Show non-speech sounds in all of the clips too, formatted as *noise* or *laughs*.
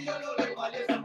y yo no le vale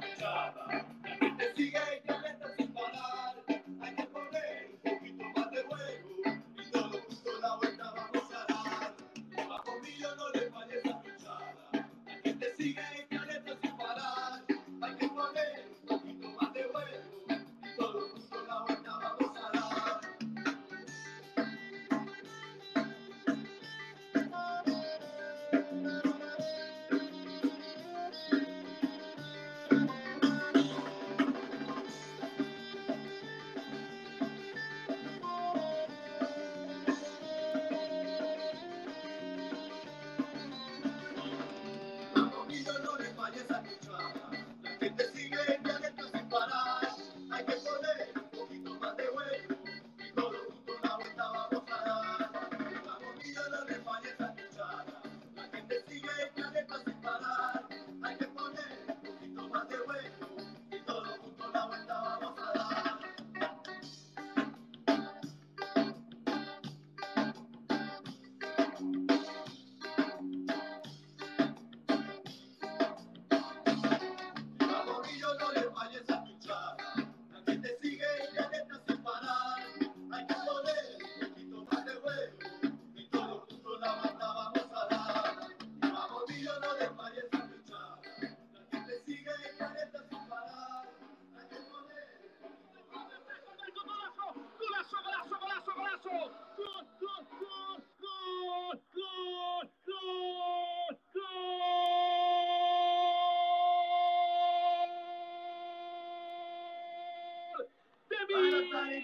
salen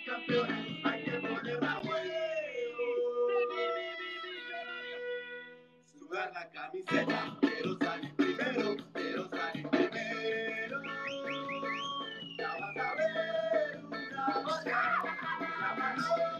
hay que la camiseta, primero, primero. Ya vas a ver, ya vas la mano.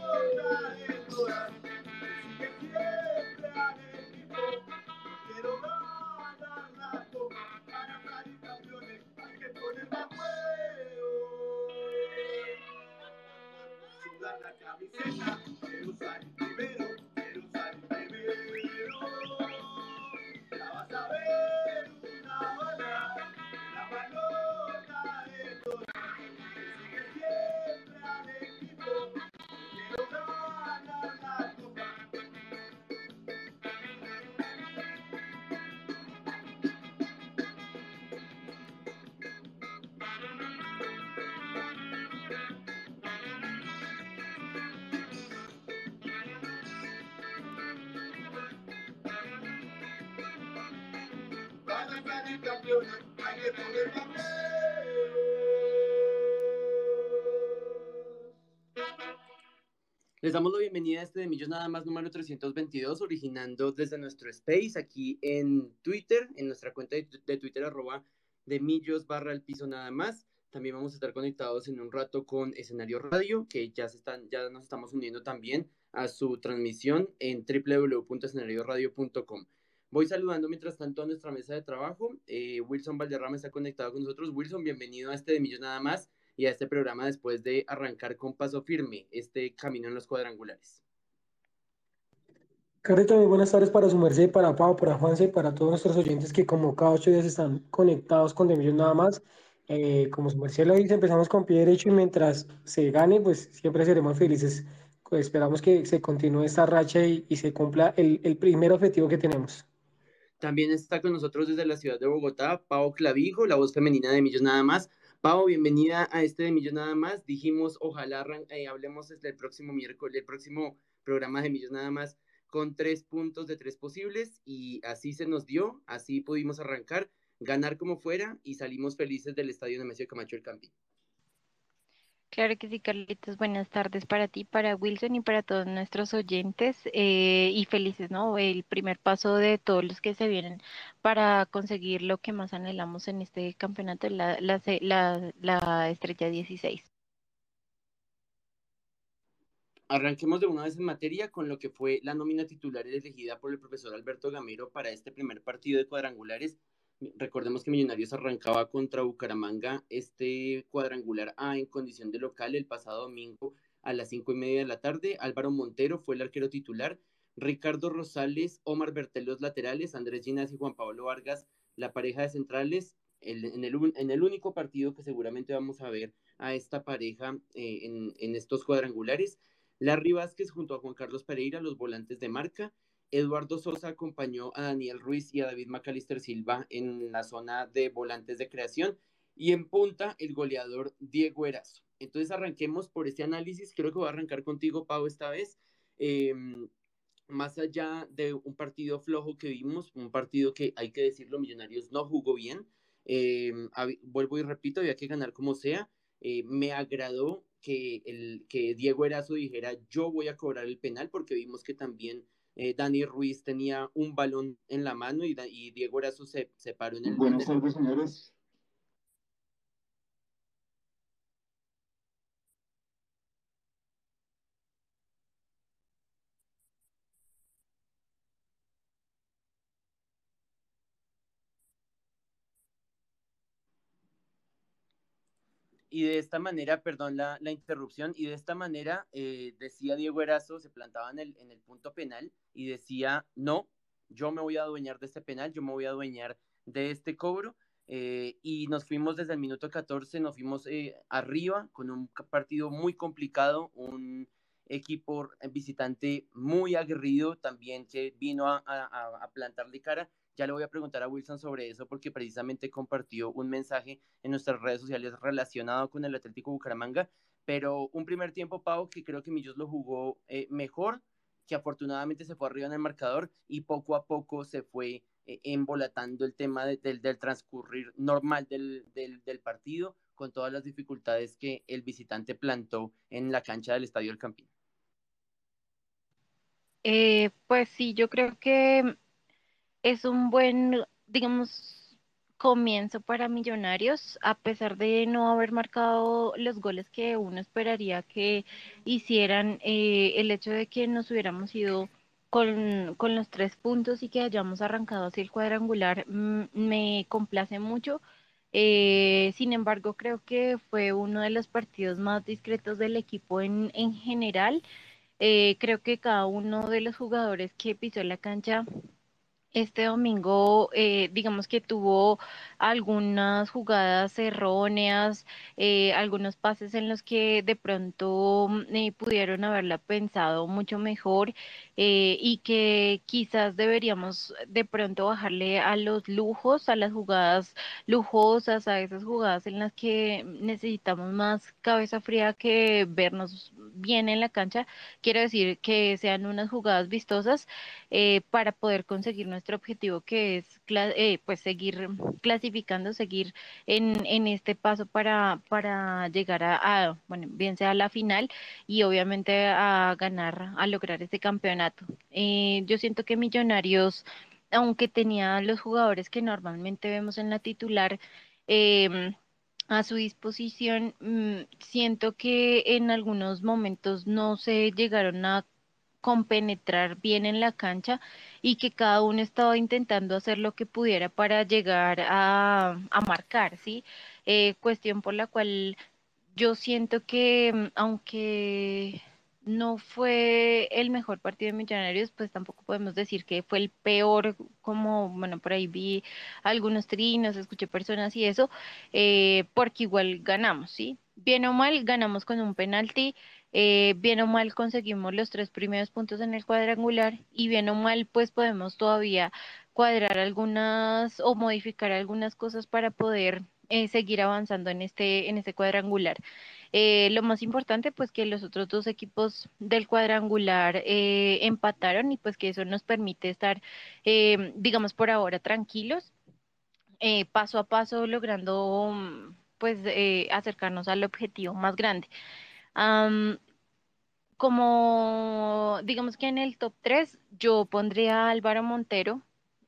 Les damos la bienvenida a este de Millos Nada más número 322, originando desde nuestro space aquí en Twitter, en nuestra cuenta de, Twitter arroba de Millos barra el piso nada más. También vamos a estar conectados en un rato con Escenario Radio, que ya, se están, ya nos estamos uniendo también a su transmisión en www.escenarioradio.com. Voy saludando mientras tanto a nuestra mesa de trabajo. Eh, Wilson Valderrama está conectado con nosotros. Wilson, bienvenido a este de Millos Nada Más y a este programa después de arrancar con paso firme este camino en los cuadrangulares. Carrito, muy buenas tardes para su merced, para Pau, para Juanse, para todos nuestros oyentes que como cada ocho días están conectados con de Millos Nada Más. Eh, como su merced lo dice, empezamos con pie derecho y mientras se gane, pues siempre seremos felices. Pues esperamos que se continúe esta racha y, se cumpla el, el primer objetivo que tenemos. También está con nosotros desde la ciudad de Bogotá, Pau Clavijo, la voz femenina de Millos Nada Más. Pau, bienvenida a este de Millos Nada Más. Dijimos, ojalá eh, hablemos desde el próximo miércoles, el próximo programa de Millos Nada Más con tres puntos de tres posibles y así se nos dio, así pudimos arrancar, ganar como fuera y salimos felices del estadio de Mesio Camacho el Campín. Claro que sí, Carlitos. Buenas tardes para ti, para Wilson y para todos nuestros oyentes. Eh, y felices, ¿no? El primer paso de todos los que se vienen para conseguir lo que más anhelamos en este campeonato, la, la, la, la estrella 16. Arranquemos de una vez en materia con lo que fue la nómina titular elegida por el profesor Alberto Gamero para este primer partido de cuadrangulares Recordemos que Millonarios arrancaba contra Bucaramanga este cuadrangular A en condición de local el pasado domingo a las cinco y media de la tarde. Álvaro Montero fue el arquero titular. Ricardo Rosales, Omar Bertel los laterales, Andrés Ginás y Juan Pablo Vargas la pareja de centrales, en, el, en, el, único partido que seguramente vamos a ver a esta pareja eh, en, en, estos cuadrangulares. Larry Vázquez junto a Juan Carlos Pereira, los volantes de marca. Eduardo Sosa acompañó a Daniel Ruiz y a David Macalister Silva en la zona de volantes de creación. Y en punta, el goleador Diego Erazo. Entonces arranquemos por este análisis. Creo que voy a arrancar contigo, Pau, esta vez. Em, más allá de un partido flojo que vimos, un partido que hay que decirlo, Millonarios no jugó bien. Em, vuelvo y repito, había que ganar como sea. Eh, me agradó que, el, que Diego Erazo dijera yo voy a cobrar el penal porque vimos que también eh, Dani Ruiz tenía un balón en la mano y, y Diego Erazo se, se paró en el... Buenas tardes, señores. Y de esta manera, perdón la, la interrupción, y de esta manera eh, decía Diego Erazo, se plantaba en el, en el punto penal y decía, no, yo me voy a adueñar de este penal, yo me voy a adueñar de este cobro. Eh, y nos fuimos desde el minuto 14, nos fuimos eh, arriba con un partido muy complicado, un equipo visitante muy aguerrido también que vino a, a, a plantarle cara ya le voy a preguntar a Wilson sobre eso porque precisamente compartió un mensaje en nuestras redes sociales relacionado con el Atlético Bucaramanga, pero un primer tiempo, Pau, que creo que Millos lo jugó eh, mejor, que afortunadamente se fue arriba en el marcador y poco a poco se fue eh, embolatando el tema del transcurrir normal del, del, partido con todas las dificultades que el visitante plantó en la cancha del Estadio El Campín. Eh, pues sí, yo creo que es un buen, digamos, comienzo para Millonarios, a pesar de no haber marcado los goles que uno esperaría que hicieran, eh, el hecho de que nos hubiéramos ido con, con, los tres puntos y que hayamos arrancado así el cuadrangular mm, me complace mucho. Eh, sin embargo, creo que fue uno de los partidos más discretos del equipo en, en general. Eh, creo que cada uno de los jugadores que pisó la cancha este domingo, eh, digamos que tuvo algunas jugadas erróneas, eh, algunos pases en los que de pronto mm, eh, pudieron haberla pensado mucho mejor y que quizás deberíamos de pronto bajarle a los lujos, a las jugadas lujosas, a esas jugadas en las que necesitamos más cabeza fría que vernos bien en la cancha. Quiero decir que sean unas jugadas vistosas para poder conseguir nuestro objetivo que es eh, pues seguir clasificando, seguir en, en este paso para, para llegar a, bueno, bien sea la final y obviamente a ganar, a lograr este campeonato. Eh, yo siento que Millonarios, aunque tenía los jugadores que normalmente vemos en la titular, em, a su disposición, mm, siento que en algunos momentos no se llegaron a compenetrar bien en la cancha y que cada uno estaba intentando hacer lo que pudiera para llegar a, a marcar, ¿sí? Eh, cuestión por la cual yo siento que mm, aunque no fue el mejor partido de Millonarios, pues tampoco podemos decir que fue el peor, como, bueno, por ahí vi algunos trinos, escuché personas y eso, eh, porque igual ganamos, ¿sí? Bien o mal, ganamos con un penalti, eh, bien o mal conseguimos los tres primeros puntos en el cuadrangular y bien o mal pues podemos todavía cuadrar algunas o modificar algunas cosas para poder eh, seguir avanzando en este, en este cuadrangular. Eh, lo más importante pues que los otros dos equipos del cuadrangular empataron y pues que eso nos permite estar digamos por ahora tranquilos paso a paso logrando pues acercarnos al objetivo más grande como digamos que en el top 3 yo pondría a Álvaro Montero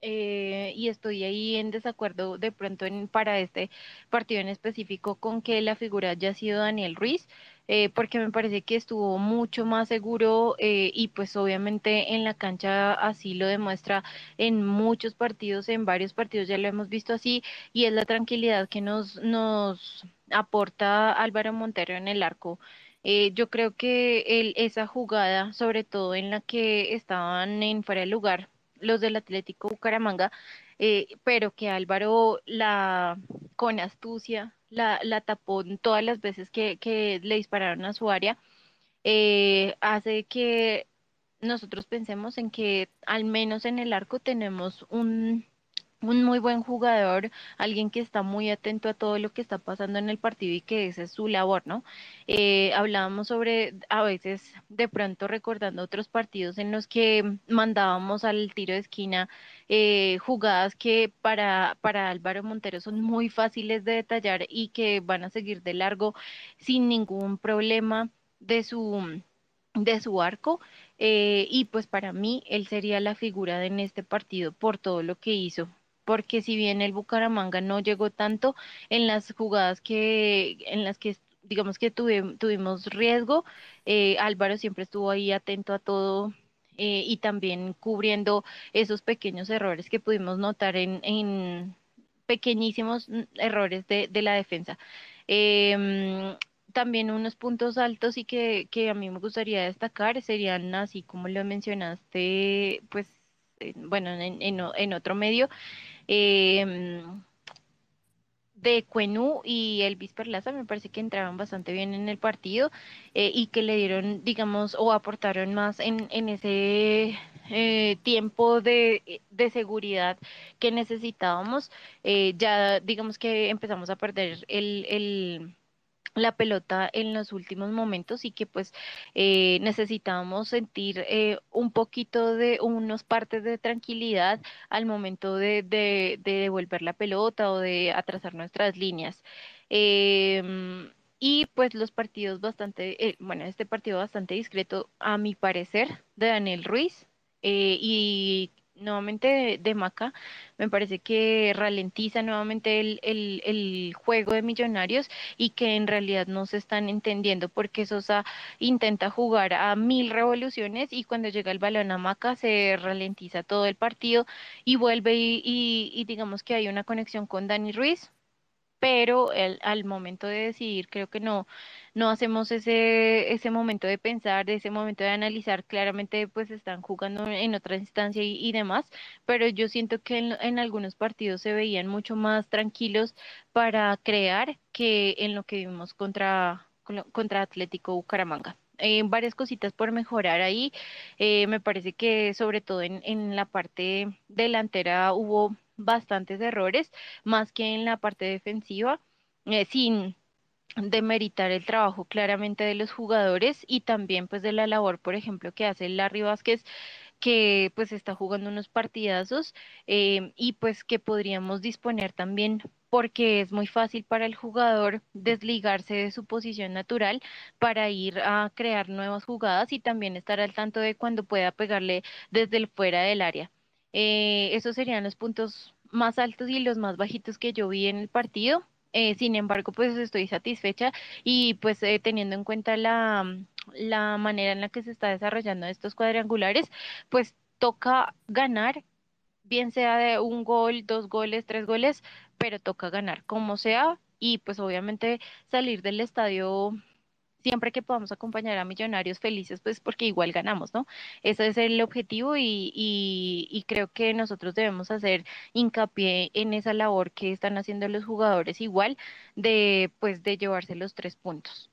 eh, y estoy ahí en desacuerdo de pronto en, para este partido en específico con que la figura haya sido Daniel Ruiz, eh, porque me parece que estuvo mucho más seguro eh, y pues obviamente en la cancha así lo demuestra en muchos partidos, en varios partidos ya lo hemos visto así y es la tranquilidad que nos, nos aporta Álvaro Montero en el arco. Yo creo que el, esa jugada, sobre todo en la que estaban en fuera de lugar, los del Atlético Bucaramanga, eh, pero que Álvaro la con astucia la, tapó todas las veces que, que le dispararon a su área, eh, hace que nosotros pensemos en que al menos en el arco tenemos un un muy buen jugador, alguien que está muy atento a todo lo que está pasando en el partido y que esa es su labor, ¿no? Eh, hablábamos sobre, a veces, de pronto recordando otros partidos en los que mandábamos al tiro de esquina eh, jugadas que para, para Álvaro Montero son muy fáciles de detallar y que van a seguir de largo sin ningún problema de su de su arco eh, y pues para mí él sería la figura de en este partido por todo lo que hizo porque si bien el Bucaramanga no llegó tanto en las jugadas que en las que digamos que tuvimos riesgo, eh, Álvaro siempre estuvo ahí atento a todo eh, y también cubriendo esos pequeños errores que pudimos notar en, pequeñísimos errores de, la defensa. Em, también unos puntos altos y que, a mí me gustaría destacar serían así como lo mencionaste, pues, bueno, en, en otro medio, Em, de Cuenú y Elvis Perlaza me parece que entraron bastante bien en el partido eh, y que le dieron, digamos, o aportaron más en, en ese eh, tiempo de, de, seguridad que necesitábamos. Eh, ya, digamos que empezamos a perder el, el la pelota en los últimos momentos y que pues eh, necesitábamos sentir eh, un poquito de unos partes de tranquilidad al momento de, de, devolver la pelota o de atrasar nuestras líneas. Em, y pues los partidos bastante, eh, bueno, este partido bastante discreto a mi parecer de Daniel Ruiz y nuevamente de, Maca, me parece que ralentiza nuevamente el, el, el, juego de Millonarios y que en realidad no se están entendiendo porque Sosa intenta jugar a mil revoluciones y cuando llega el balón a Maca se ralentiza todo el partido y vuelve y, y digamos que hay una conexión con Dani Ruiz, pero el, al momento de decidir creo que no, no hacemos ese, ese momento de pensar, de ese momento de analizar, claramente pues están jugando en otra instancia y, demás, pero yo siento que en, algunos partidos se veían mucho más tranquilos para crear que en lo que vimos contra, contra Atlético Bucaramanga. Eh, varias cositas por mejorar ahí. Eh, me parece que sobre todo en, en la parte delantera hubo bastantes errores, más que en la parte defensiva, eh, sin demeritar el trabajo claramente de los jugadores y también pues de la labor, por ejemplo, que hace Larry Vázquez que pues está jugando unos partidazos eh, y pues que podríamos disponer también porque es muy fácil para el jugador desligarse de su posición natural para ir a crear nuevas jugadas y también estar al tanto de cuando pueda pegarle desde el fuera del área. Eh, esos serían los puntos más altos y los más bajitos que yo vi en el partido. Eh, sin embargo, pues estoy satisfecha y pues eh, teniendo en cuenta la, la manera en la que se está desarrollando estos cuadrangulares, pues toca ganar, bien sea de un gol, dos goles, tres goles, pero toca ganar como sea y pues obviamente salir del estadio siempre que podamos acompañar a millonarios felices, pues porque igual ganamos, ¿no? Ese es el objetivo y, creo que nosotros debemos hacer hincapié en esa labor que están haciendo los jugadores igual de, pues, de llevarse los tres puntos.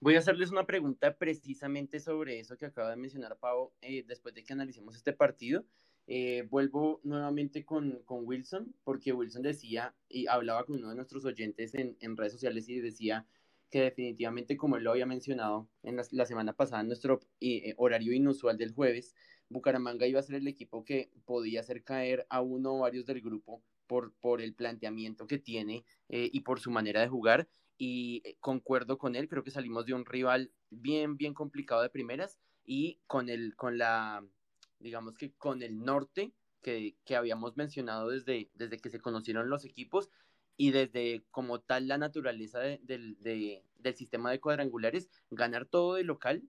Voy a hacerles una pregunta precisamente sobre eso que acaba de mencionar Pau, eh, después de que analicemos este partido. Eh, vuelvo nuevamente con, con, Wilson, porque Wilson decía y hablaba con uno de nuestros oyentes en, en redes sociales y decía que definitivamente, como él lo había mencionado en la, semana pasada, en nuestro eh, horario inusual del jueves, Bucaramanga iba a ser el equipo que podía hacer caer a uno o varios del grupo por, el planteamiento que tiene eh, y por su manera de jugar. Y eh, concuerdo con él, creo que salimos de un rival bien, bien complicado de primeras y con, el, con la, digamos que con el norte que, que habíamos mencionado desde, desde que se conocieron los equipos, y desde como tal la naturaleza del sistema de cuadrangulares, ganar todo de local,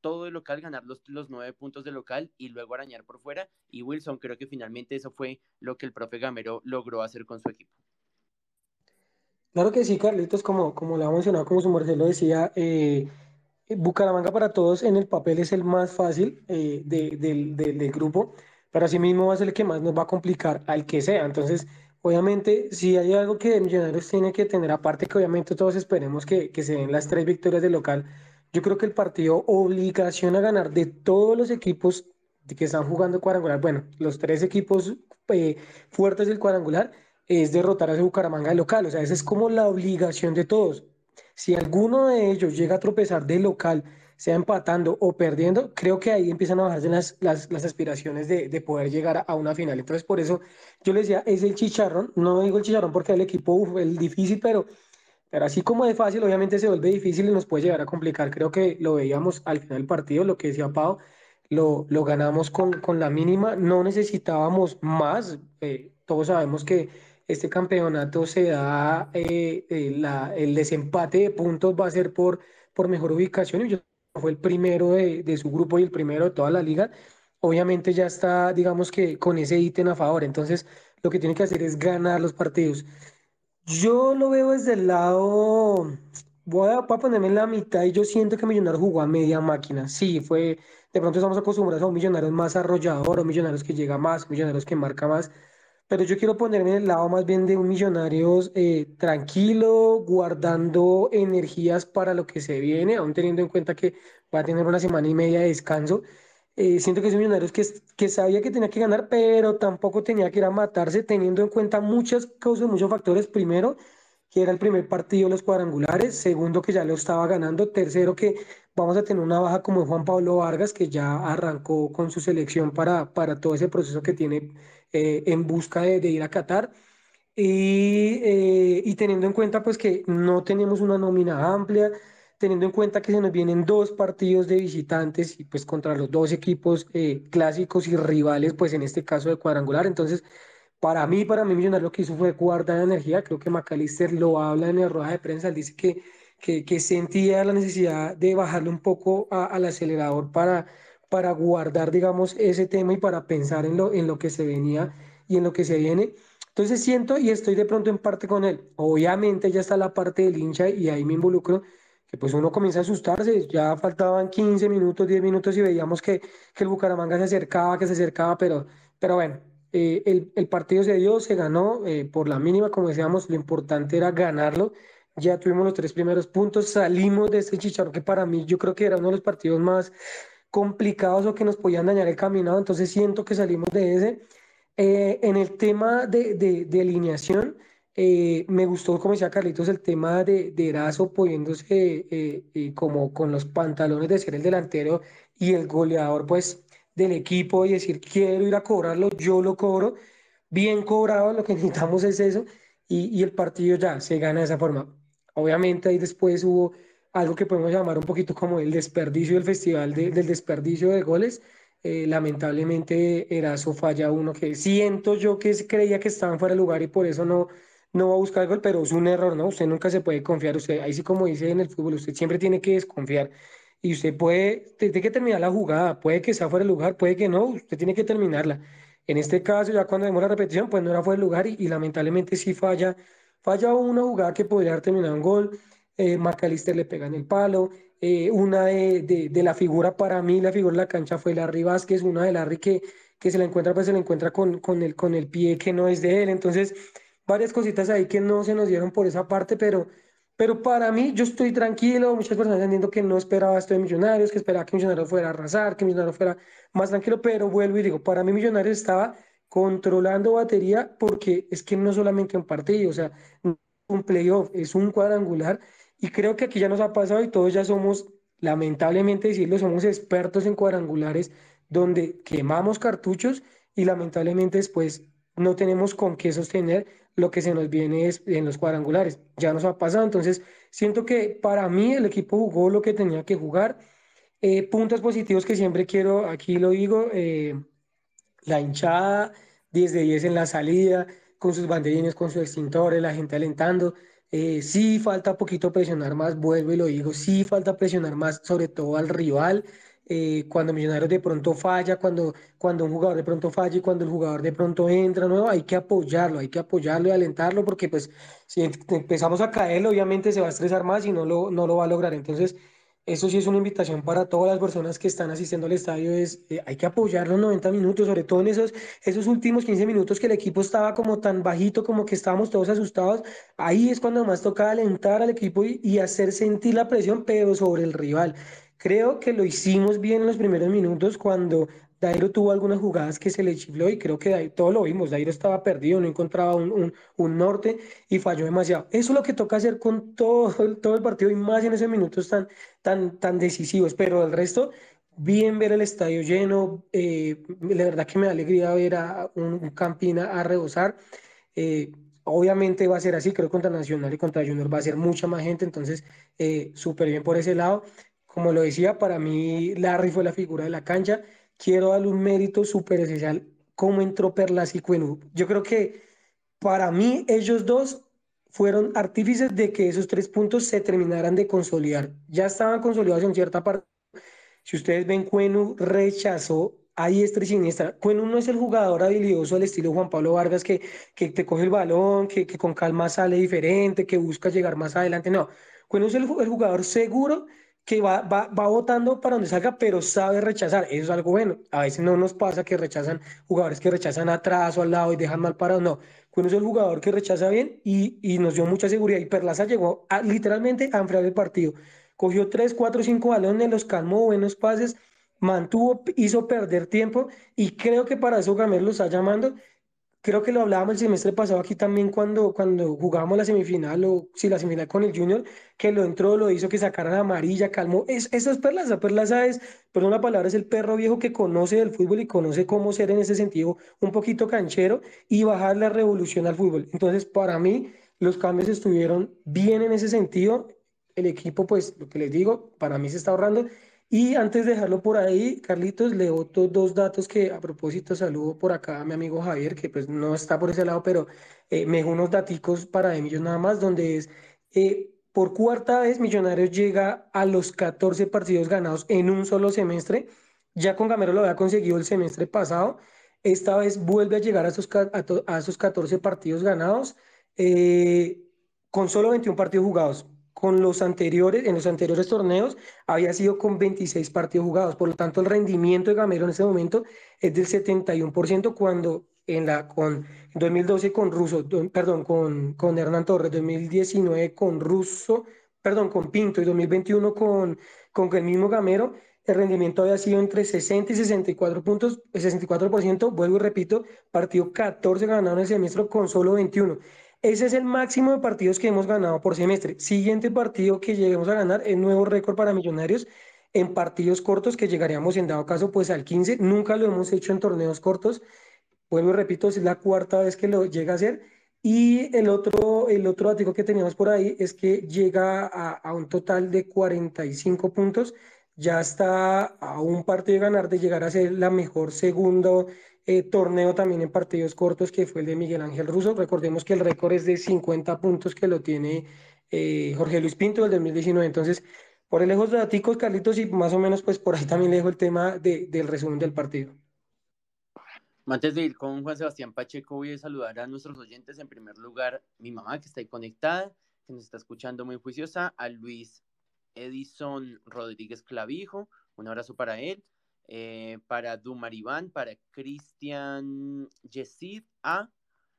todo de local, ganar los, los nueve puntos de local y luego arañar por fuera. Y Wilson, creo que finalmente eso fue lo que el profe Gamero logró hacer con su equipo. Claro que sí, Carlitos, como, como lo ha mencionado, como su Marcelo decía, eh, Bucaramanga para todos en el papel es el más fácil eh, del, del, grupo, pero asimismo va a ser el que más nos va a complicar al que sea. Entonces, obviamente, si hay algo que Millonarios tiene que tener, aparte que obviamente todos esperemos que, que se den las tres victorias de local, yo creo que el partido obligación a ganar de todos los equipos que están jugando cuadrangular, bueno, los tres equipos eh, fuertes del cuadrangular, es derrotar a ese Bucaramanga de local. O sea, esa es como la obligación de todos. Si alguno de ellos llega a tropezar de local, sea empatando o perdiendo, creo que ahí empiezan a bajarse las, las, las aspiraciones de, de, poder llegar a una final. Entonces, por eso yo les decía, es el chicharrón. No digo el chicharrón porque el equipo, uf, el difícil, pero, pero así como de fácil, obviamente se vuelve difícil y nos puede llegar a complicar. Creo que lo veíamos al final del partido, lo que decía Pau, lo, lo ganamos con, con la mínima, no necesitábamos más. Eh, todos sabemos que este campeonato se da, eh, eh, la, el desempate de puntos va a ser por, por mejor ubicación y yo fue el primero de, de, su grupo y el primero de toda la liga. Obviamente ya está, digamos que con ese ítem a favor, entonces lo que tiene que hacer es ganar los partidos. Yo lo veo desde el lado, voy a, voy a ponerme en la mitad y yo siento que Millonarios jugó a media máquina. Sí, fue, de pronto estamos acostumbrados a un Millonarios más arrollador, o Millonarios que llega más, Millonarios que marca más pero yo quiero ponerme en el lado más bien de un Millonarios eh, tranquilo, guardando energías para lo que se viene, aún teniendo en cuenta que va a tener una semana y media de descanso. Eh, siento que es un Millonarios que, que sabía que tenía que ganar, pero tampoco tenía que ir a matarse, teniendo en cuenta muchas causas, muchos factores. Primero, que era el primer partido de los cuadrangulares. Segundo, que ya lo estaba ganando. Tercero, que vamos a tener una baja como Juan Pablo Vargas, que ya arrancó con su selección para, para todo ese proceso que tiene eh, en busca de, ir a Qatar. Y, eh, y, teniendo en cuenta pues que no tenemos una nómina amplia, teniendo en cuenta que se nos vienen dos partidos de visitantes y pues contra los dos equipos eh, clásicos y rivales, pues en este caso de cuadrangular, entonces para mí, para mí Millonarios lo que hizo fue guardar energía, creo que McAllister lo habla en el rueda de prensa, él dice que, que, sentía la necesidad de bajarle un poco al acelerador para para guardar, digamos, ese tema y para pensar en lo, en lo que se venía y en lo que se viene. Entonces siento y estoy de pronto en parte con él. Obviamente ya está la parte del hincha y ahí me involucro, que pues uno comienza a asustarse. Ya faltaban 15 minutos, 10 minutos y veíamos que, que el Bucaramanga se acercaba, que se acercaba, pero, pero bueno, eh, el, el, partido se dio, se ganó eh, por la mínima, como decíamos, lo importante era ganarlo. Ya tuvimos los tres primeros puntos, salimos de este chicharro que para mí yo creo que era uno de los partidos más complicados o que nos podían dañar el caminado, entonces siento que salimos de ese. Eh, en el tema de, de, alineación, eh, me gustó, como decía Carlitos, el tema de, de Erazo poniéndose eh, como con los pantalones de ser el delantero y el goleador pues del equipo y decir quiero ir a cobrarlo, yo lo cobro, bien cobrado, lo que *laughs* necesitamos es eso y, y el partido ya se gana de esa forma. Obviamente ahí después hubo algo que podemos llamar un poquito como el desperdicio del festival del desperdicio de goles. Eh, lamentablemente Erazo falla uno que siento yo que creía que estaban fuera de lugar y por eso no, no va a buscar el gol, pero es un error, ¿no? Usted nunca se puede confiar, usted, ahí sí como dice en el fútbol, usted siempre tiene que desconfiar y usted puede, tiene que terminar la jugada, puede que sea fuera de lugar, puede que no, usted tiene que terminarla. En este caso, ya cuando vemos la repetición, pues no era fuera de lugar y, y lamentablemente sí falla, falla una jugada que podría haber terminado en gol eh, le pega en el palo, eh, una de, de, la figura, para mí la figura de la cancha fue Larry Vázquez, una de Larry que, que se la encuentra, pues se la encuentra con, con, el, con el pie que no es de él, entonces varias cositas ahí que no se nos dieron por esa parte, pero, pero para mí yo estoy tranquilo, muchas personas entiendo que no esperaba esto de Millonarios, que esperaba que Millonarios fuera a arrasar, que Millonarios fuera más tranquilo, pero vuelvo y digo, para mí Millonarios estaba controlando batería porque es que no solamente un partido, o sea, un playoff, es un cuadrangular y creo que aquí ya nos ha pasado y todos ya somos, lamentablemente decirlo, somos expertos en cuadrangulares donde quemamos cartuchos y lamentablemente después no tenemos con qué sostener lo que se nos viene en los cuadrangulares. Ya nos ha pasado, entonces siento que para mí el equipo jugó lo que tenía que jugar. Eh, puntos positivos que siempre quiero, aquí lo digo, eh, la hinchada 10 de 10 en la salida, con sus banderines, con sus extintores, la gente alentando. Eh, sí falta poquito presionar más, vuelvo y lo digo, sí falta presionar más, sobre todo al rival. Eh, cuando Millonarios de pronto falla, cuando, cuando un jugador de pronto falla y cuando el jugador de pronto entra nuevo, hay que apoyarlo, hay que apoyarlo y alentarlo porque pues si empezamos a caer, obviamente se va a estresar más y no lo, no lo va a lograr. Entonces, eso sí es una invitación para todas las personas que están asistiendo al estadio, es eh, hay que apoyar los 90 minutos, sobre todo en esos, esos últimos 15 minutos que el equipo estaba como tan bajito, como que estábamos todos asustados, ahí es cuando más toca alentar al equipo y, y hacer sentir la presión, pero sobre el rival. Creo que lo hicimos bien en los primeros minutos cuando Dairo tuvo algunas jugadas que se le chifló y creo que Dairo, todo lo vimos. Dairo estaba perdido, no encontraba un, un, un, norte y falló demasiado. Eso es lo que toca hacer con todo, *laughs* todo el partido y más en esos minutos tan, tan, tan decisivos. Pero el resto, bien ver el estadio lleno. Eh, la verdad que me da alegría ver a un, un Campina a rebosar. Eh, obviamente va a ser así, creo contra Nacional y contra Junior va a ser mucha más gente, entonces eh, súper bien por ese lado. Como lo decía, para mí Larry fue la figura de la cancha quiero darle un mérito súper especial como entró Perlas y Cuenú. Yo creo que para mí ellos dos fueron artífices de que esos tres puntos se terminaran de consolidar. Ya estaban consolidados en cierta parte. Si ustedes ven, Cuenu rechazó a diestra y siniestra. Cuenu no es el jugador habilidoso al estilo Juan Pablo Vargas que, que te coge el balón, que, que con calma sale diferente, que busca llegar más adelante. No, Cuenu es el, el jugador seguro que va, va, va votando para donde salga, pero sabe rechazar. Eso es algo bueno. A veces no nos pasa que rechazan jugadores que rechazan atrás o al lado y dejan mal parados. No, Cueno es el jugador que rechaza bien y, y nos dio mucha seguridad. Y Perlaza llegó a, literalmente a enfriar el partido. Cogió 3, 4, 5 balones, los calmó, buenos pases, mantuvo, hizo perder tiempo y creo que para eso Gamero lo está llamando creo que lo hablábamos el semestre pasado aquí también cuando, cuando jugábamos la semifinal o si la semifinal con el Junior, que lo entró, lo hizo que sacaran amarilla, calmó. Es, eso es Perlaza. Perlaza es, perdón la palabra, es el perro viejo que conoce del fútbol y conoce cómo ser en ese sentido un poquito canchero y bajar la revolución al fútbol. Entonces, para mí, los cambios estuvieron bien en ese sentido. El equipo, pues, lo que les digo, para mí se está ahorrando y antes de dejarlo por ahí, Carlitos, le boto dos datos que a propósito saludo por acá a mi amigo Javier, que pues no está por ese lado, pero eh, me dejó unos daticos para de nada más, donde es, eh, por cuarta vez Millonarios llega a los 14 partidos ganados en un solo semestre. Ya con Gamero lo había conseguido el semestre pasado. Esta vez vuelve a llegar a esos, a, esos 14 partidos ganados eh, con solo 21 partidos jugados con los anteriores, en los anteriores torneos había sido con 26 partidos jugados. Por lo tanto, el rendimiento de Gamero en ese momento es del 71% cuando en la con 2012 con Russo, perdón, con, con Hernán Torres, 2019 con Russo, perdón, con Pinto y 2021 con, con el mismo Gamero, el rendimiento había sido entre 60 y 64 puntos, el 64%, vuelvo y repito, partido 14 ganado en el semestre con solo 21. Ese es el máximo de partidos que hemos ganado por semestre. Siguiente partido que lleguemos a ganar es nuevo récord para Millonarios en partidos cortos que llegaríamos en dado caso pues al 15. Nunca lo hemos hecho en torneos cortos. Vuelvo y repito, es la cuarta vez que lo llega a hacer. Y el otro, el otro dato que teníamos por ahí es que llega a, a un total de 45 puntos. Ya está a un partido de ganar de llegar a ser la mejor segundo eh, torneo también en partidos cortos que fue el de Miguel Ángel Russo. Recordemos que el récord es de 50 puntos que lo tiene eh, Jorge Luis Pinto del 2019. Entonces, por el lejos de daticos, Carlitos, y más o menos pues por ahí también le dejo el tema de, del resumen del partido. Antes de ir con Juan Sebastián Pacheco, voy a saludar a nuestros oyentes. En primer lugar, mi mamá que está ahí conectada, que nos está escuchando muy juiciosa, a Luis Edison Rodríguez Clavijo, un abrazo para él. Eh, para Dumar Iván, para Cristian Yesid A,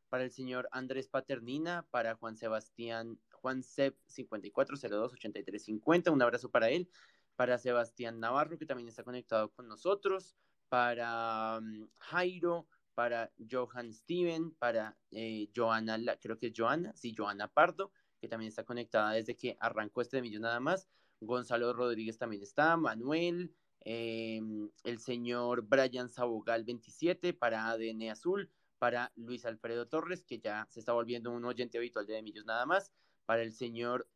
para el señor Andrés Paternina, para Juan Sebastián, Juan Seb 54028350, un abrazo para él, para Sebastián Navarro, que también está conectado con nosotros, para um, Jairo, para Johan Steven, para eh, Joana, creo que es Joana, sí, Joana Pardo, que también está conectada desde que arrancó este de millón nada más. Gonzalo Rodríguez también está, Manuel, Em, el señor Brian Sabogal 27 para ADN Azul, para Luis Alfredo Torres, que ya se está volviendo un oyente habitual de Millos nada más, para el señor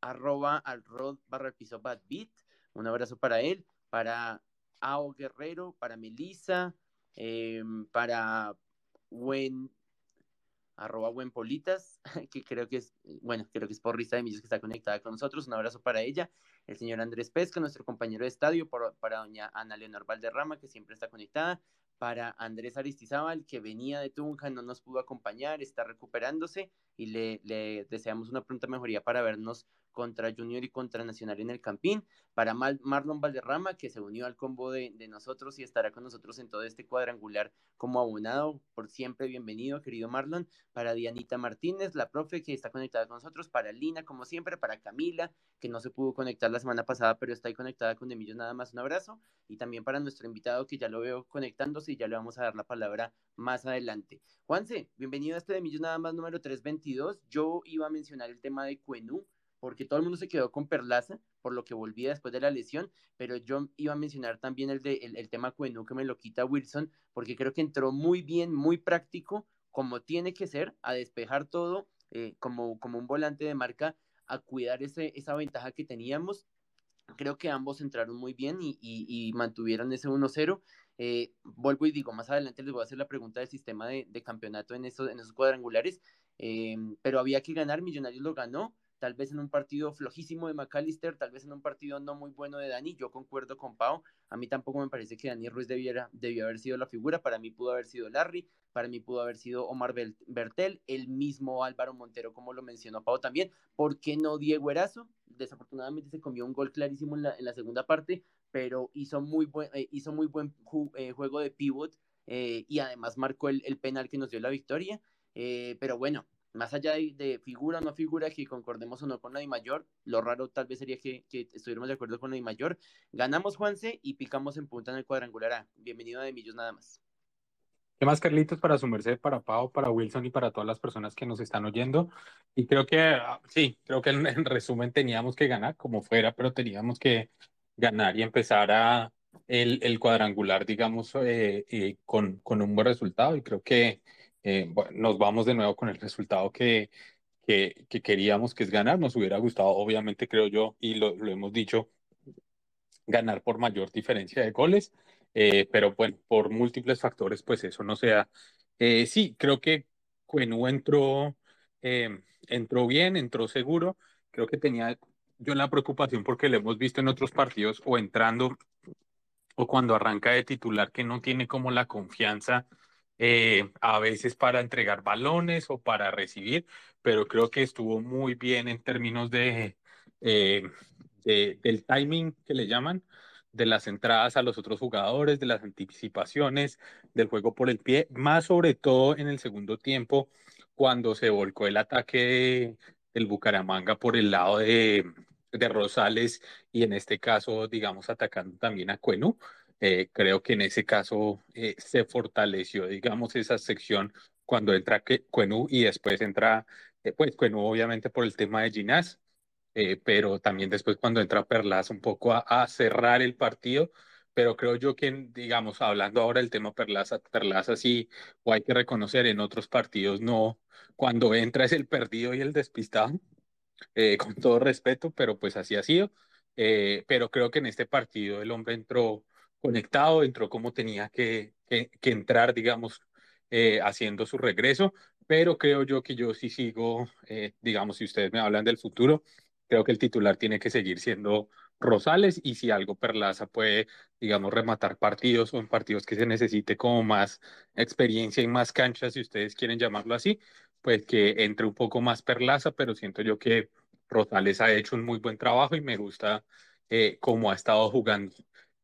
arroba al barra piso bad un abrazo para él, para Ao Guerrero, para Melissa, em, para Buen arroba buen politas, *laughs* que creo que es, bueno, creo que es porrista de Millos que está conectada con nosotros, un abrazo para ella, el señor Andrés Pesca, nuestro compañero de estadio, para doña Ana Leonor Valderrama, que siempre está conectada, para Andrés Aristizábal, que venía de Tunja, no nos pudo acompañar, está recuperándose y le deseamos una pronta mejoría para vernos contra Junior y contra Nacional en el Campín, para Marlon Valderrama, que se unió al combo de, nosotros y estará con nosotros en todo este cuadrangular como abonado, por siempre bienvenido, querido Marlon, para Dianita Martínez, la profe que está conectada con nosotros, para Lina, como siempre, para Camila, que no se pudo conectar la semana pasada, pero está ahí conectada con Emilio, nada más un abrazo, y también para nuestro invitado, que ya lo veo conectándose y ya le vamos a dar la palabra más adelante. Juanse, bienvenido a este de nada más número 322. Yo iba a mencionar el tema de Cuenú, porque todo el mundo se quedó con Perlaza, por lo que volvía después de la lesión, pero yo iba a mencionar también el, de, el, tema Cuenú que me lo quita Wilson, porque creo que entró muy bien, muy práctico, como tiene que ser, a despejar todo, eh, como, como un volante de marca, a cuidar ese, esa ventaja que teníamos. Creo que ambos entraron muy bien y, y, mantuvieron ese 1-0. Eh, vuelvo y digo, más adelante les voy a hacer la pregunta del sistema de, de campeonato en esos, en esos cuadrangulares, eh, pero había que ganar, Millonarios lo ganó, tal vez en un partido flojísimo de McAllister, tal vez en un partido no muy bueno de Dani, yo concuerdo con Pau, a mí tampoco me parece que Dani Ruiz debiera, debió haber sido la figura, para mí pudo haber sido Larry, para mí pudo haber sido Omar Bertel, el mismo Álvaro Montero, como lo mencionó Pau también, ¿por qué no Diego Erazo? Desafortunadamente se comió un gol clarísimo en la, en la segunda parte, pero hizo muy buen, eh, hizo muy buen eh, juego de pivot eh, y además marcó el, el, penal que nos dio la victoria, pero bueno, más allá de, figura o no figura, que concordemos o no con la de mayor, lo raro tal vez sería que, estuviéramos de acuerdo con la de mayor. Ganamos Juanse y picamos en punta en el cuadrangular A. Bienvenido a De Millos nada más. ¿Qué más, Carlitos? Para su merced, para Pau, para Wilson y para todas las personas que nos están oyendo. Y creo que, ah, sí, creo que en, resumen teníamos que ganar, como fuera, pero teníamos que ganar y empezar a el, el cuadrangular, digamos, eh, eh, con, con un buen resultado. Y creo que eh, nos vamos de nuevo con el resultado que, que, queríamos, que es ganar. Nos hubiera gustado, obviamente, creo yo, y lo, hemos dicho, ganar por mayor diferencia de goles, eh, pero bueno, por múltiples factores, pues eso no sea. Eh, sí, creo que Cuenú entró, entró bien, entró seguro. Creo que tenía yo la preocupación porque lo hemos visto en otros partidos o entrando o cuando arranca de titular que no tiene como la confianza eh, a veces para entregar balones o para recibir, pero creo que estuvo muy bien en términos de, eh, del timing que le llaman, de las entradas a los otros jugadores, de las anticipaciones, del juego por el pie, más sobre todo en el segundo tiempo, cuando se volcó el ataque del Bucaramanga por el lado de, de Rosales y en este caso, digamos, atacando también a Cuenú. Eh, creo que en ese caso eh, se fortaleció, digamos, esa sección cuando entra Cuenú y después entra, eh, pues Cuenú obviamente por el tema de Ginás, pero también después cuando entra Perlas un poco a, cerrar el partido, pero creo yo que, digamos, hablando ahora del tema Perlaza, Perlaza sí, o hay que reconocer en otros partidos no, cuando entra es el perdido y el despistado, con todo respeto, pero pues así ha sido. pero creo que en este partido el hombre entró conectado, entró como tenía que, que, entrar, digamos, eh, haciendo su regreso, pero creo yo que yo sí sigo, eh, digamos, si ustedes me hablan del futuro, creo que el titular tiene que seguir siendo Rosales y si algo Perlaza puede, digamos, rematar partidos o en partidos que se necesite como más experiencia y más canchas, si ustedes quieren llamarlo así, pues que entre un poco más Perlaza, pero siento yo que Rosales ha hecho un muy buen trabajo y me gusta eh, cómo ha estado jugando.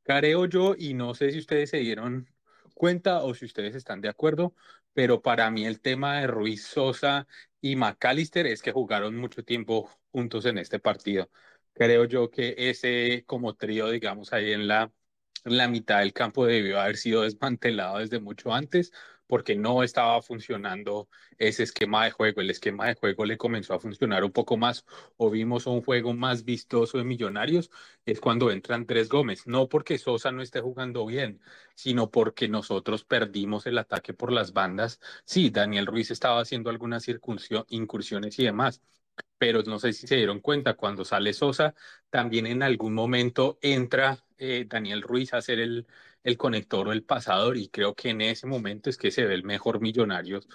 Creo yo, y no sé si ustedes se dieron cuenta o si ustedes están de acuerdo, pero para mí el tema de Ruiz Sosa y McAllister es que jugaron mucho tiempo juntos en este partido. Creo yo que ese como trío, digamos, ahí en la, en la mitad del campo debió haber sido desmantelado desde mucho antes porque no estaba funcionando ese esquema de juego. El esquema de juego le comenzó a funcionar un poco más o vimos un juego más vistoso de Millonarios, es cuando entra Andrés Gómez. No porque Sosa no esté jugando bien, sino porque nosotros perdimos el ataque por las bandas. Sí, Daniel Ruiz estaba haciendo algunas incursiones y demás, pero no sé si se dieron cuenta, cuando sale Sosa, también en algún momento entra eh, Daniel Ruiz a hacer el, el conector o el pasador y creo que en ese momento es que se ve el mejor Millonarios,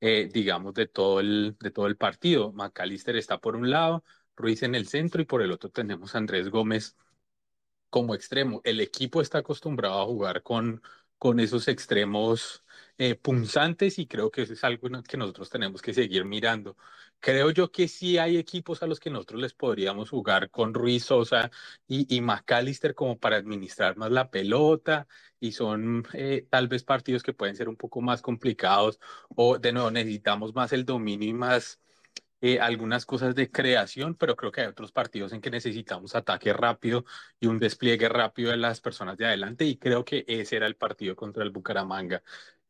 eh, digamos, de todo, el, de todo el partido. McAllister está por un lado, Ruiz en el centro y por el otro tenemos Andrés Gómez como extremo. El equipo está acostumbrado a jugar con, con esos extremos eh, punzantes y creo que eso es algo que nosotros tenemos que seguir mirando. Creo yo que sí hay equipos a los que nosotros les podríamos jugar con Ruiz Sosa y, y McAllister como para administrar más la pelota y son eh, tal vez partidos que pueden ser un poco más complicados o de nuevo necesitamos más el dominio y más eh, algunas cosas de creación, pero creo que hay otros partidos en que necesitamos ataque rápido y un despliegue rápido de las personas de adelante y creo que ese era el partido contra el Bucaramanga.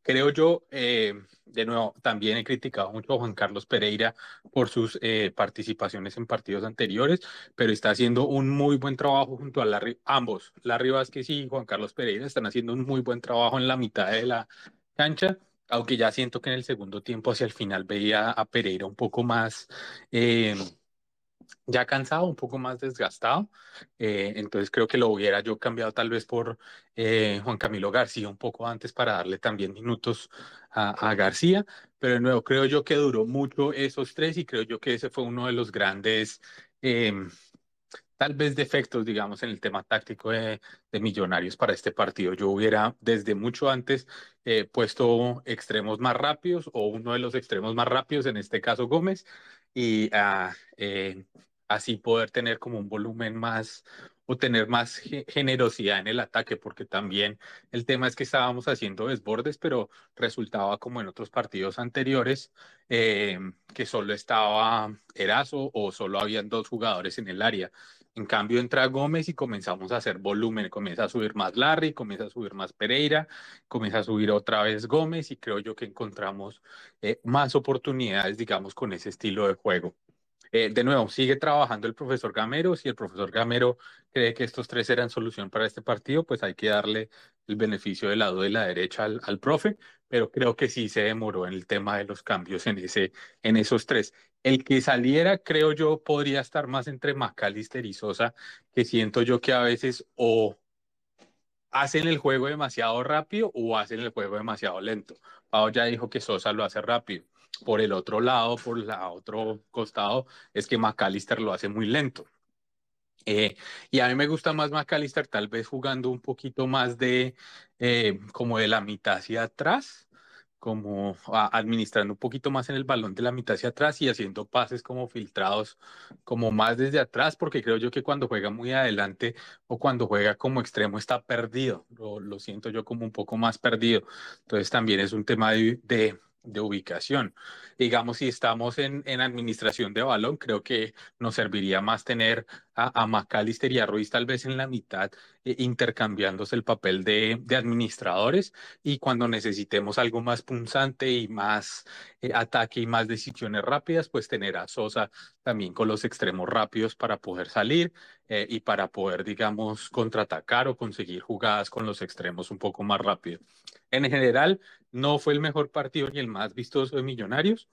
Creo yo, eh, de nuevo, también he criticado mucho a Juan Carlos Pereira por sus eh, participaciones en partidos anteriores, pero está haciendo un muy buen trabajo junto a Larry, ambos, Larry Vázquez y Juan Carlos Pereira están haciendo un muy buen trabajo en la mitad de la cancha, aunque ya siento que en el segundo tiempo hacia el final veía a Pereira un poco más... Eh, ya cansado, un poco más desgastado. Eh, entonces creo que lo hubiera yo cambiado tal vez por eh, Juan Camilo García un poco antes para darle también minutos a, García. Pero de nuevo, creo yo que duró mucho esos tres y creo yo que ese fue uno de los grandes... Em, tal vez defectos, digamos, en el tema táctico de, Millonarios para este partido. Yo hubiera desde mucho antes eh, puesto extremos más rápidos o uno de los extremos más rápidos, en este caso Gómez, y ah, eh, así poder tener como un volumen más o tener más generosidad en el ataque, porque también el tema es que estábamos haciendo desbordes, pero resultaba como en otros partidos anteriores, eh, que solo estaba Erazo o solo habían dos jugadores en el área. En cambio entra Gómez y comenzamos a hacer volumen, comienza a subir más Larry, comienza a subir más Pereira, comienza a subir otra vez Gómez y creo yo que encontramos eh, más oportunidades, digamos, con ese estilo de juego. Eh, de nuevo, sigue trabajando el profesor Gamero. Si el profesor Gamero cree que estos tres eran solución para este partido, pues hay que darle el beneficio del lado de la derecha al, al profe, pero creo que sí se demoró en el tema de los cambios en, ese, en esos tres. El que saliera, creo yo, podría estar más entre Macalister y Sosa, que siento yo que a veces o hacen el juego demasiado rápido o hacen el juego demasiado lento. Pau ya dijo que Sosa lo hace rápido por el otro lado, por el otro costado, es que McAllister lo hace muy lento. Eh, y a mí me gusta más McAllister tal vez jugando un poquito más de eh, como de la mitad hacia atrás, como administrando un poquito más en el balón de la mitad hacia atrás y haciendo pases como filtrados, como más desde atrás, porque creo yo que cuando juega muy adelante o cuando juega como extremo está perdido, lo, siento yo como un poco más perdido. Entonces también es un tema de ubicación. Digamos, si estamos en, en, administración de balón, creo que nos serviría más tener a, a McAllister y a Ruiz tal vez en la mitad, eh, intercambiándose el papel de, de, administradores y cuando necesitemos algo más punzante y más eh, ataque y más decisiones rápidas, pues tener a Sosa también con los extremos rápidos para poder salir eh, y para poder, digamos, contraatacar o conseguir jugadas con los extremos un poco más rápido. En general, no fue el mejor partido ni el más vistoso de Millonarios,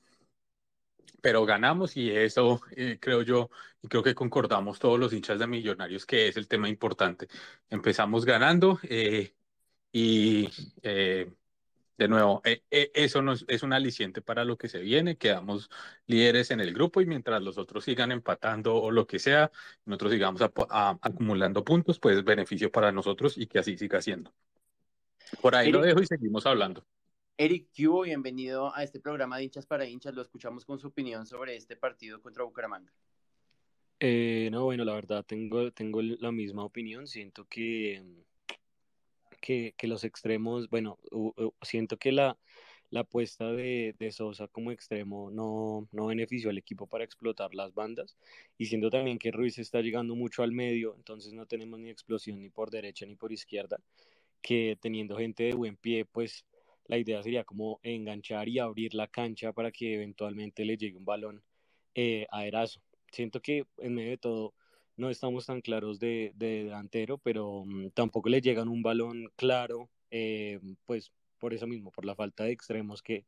pero ganamos y eso eh, creo yo, y creo que concordamos todos los hinchas de Millonarios que es el tema importante. Empezamos ganando eh, y eh, de nuevo, eso nos, es un aliciente para lo que se viene, quedamos líderes en el grupo y mientras los otros sigan empatando o lo que sea, nosotros sigamos acumulando puntos, pues beneficio para nosotros y que así siga siendo. Por ahí lo dejo y seguimos hablando. Eric Cubo, bienvenido a este programa de hinchas para hinchas. Lo escuchamos con su opinión sobre este partido contra Bucaramanga. Eh, no, bueno, la verdad tengo, tengo la misma opinión. Siento que, que, que los extremos, bueno, siento que la, la apuesta de, Sosa como extremo no, no benefició al equipo para explotar las bandas. Y siento también que Ruiz está llegando mucho al medio, entonces no tenemos ni explosión ni por derecha ni por izquierda que teniendo gente de buen pie, pues la idea sería como enganchar y abrir la cancha para que eventualmente le llegue un balón eh, a Erazo. Siento que en medio de todo no estamos tan claros de, delantero, pero mm, tampoco le llegan un balón claro, eh, pues por eso mismo, por la falta de extremos que,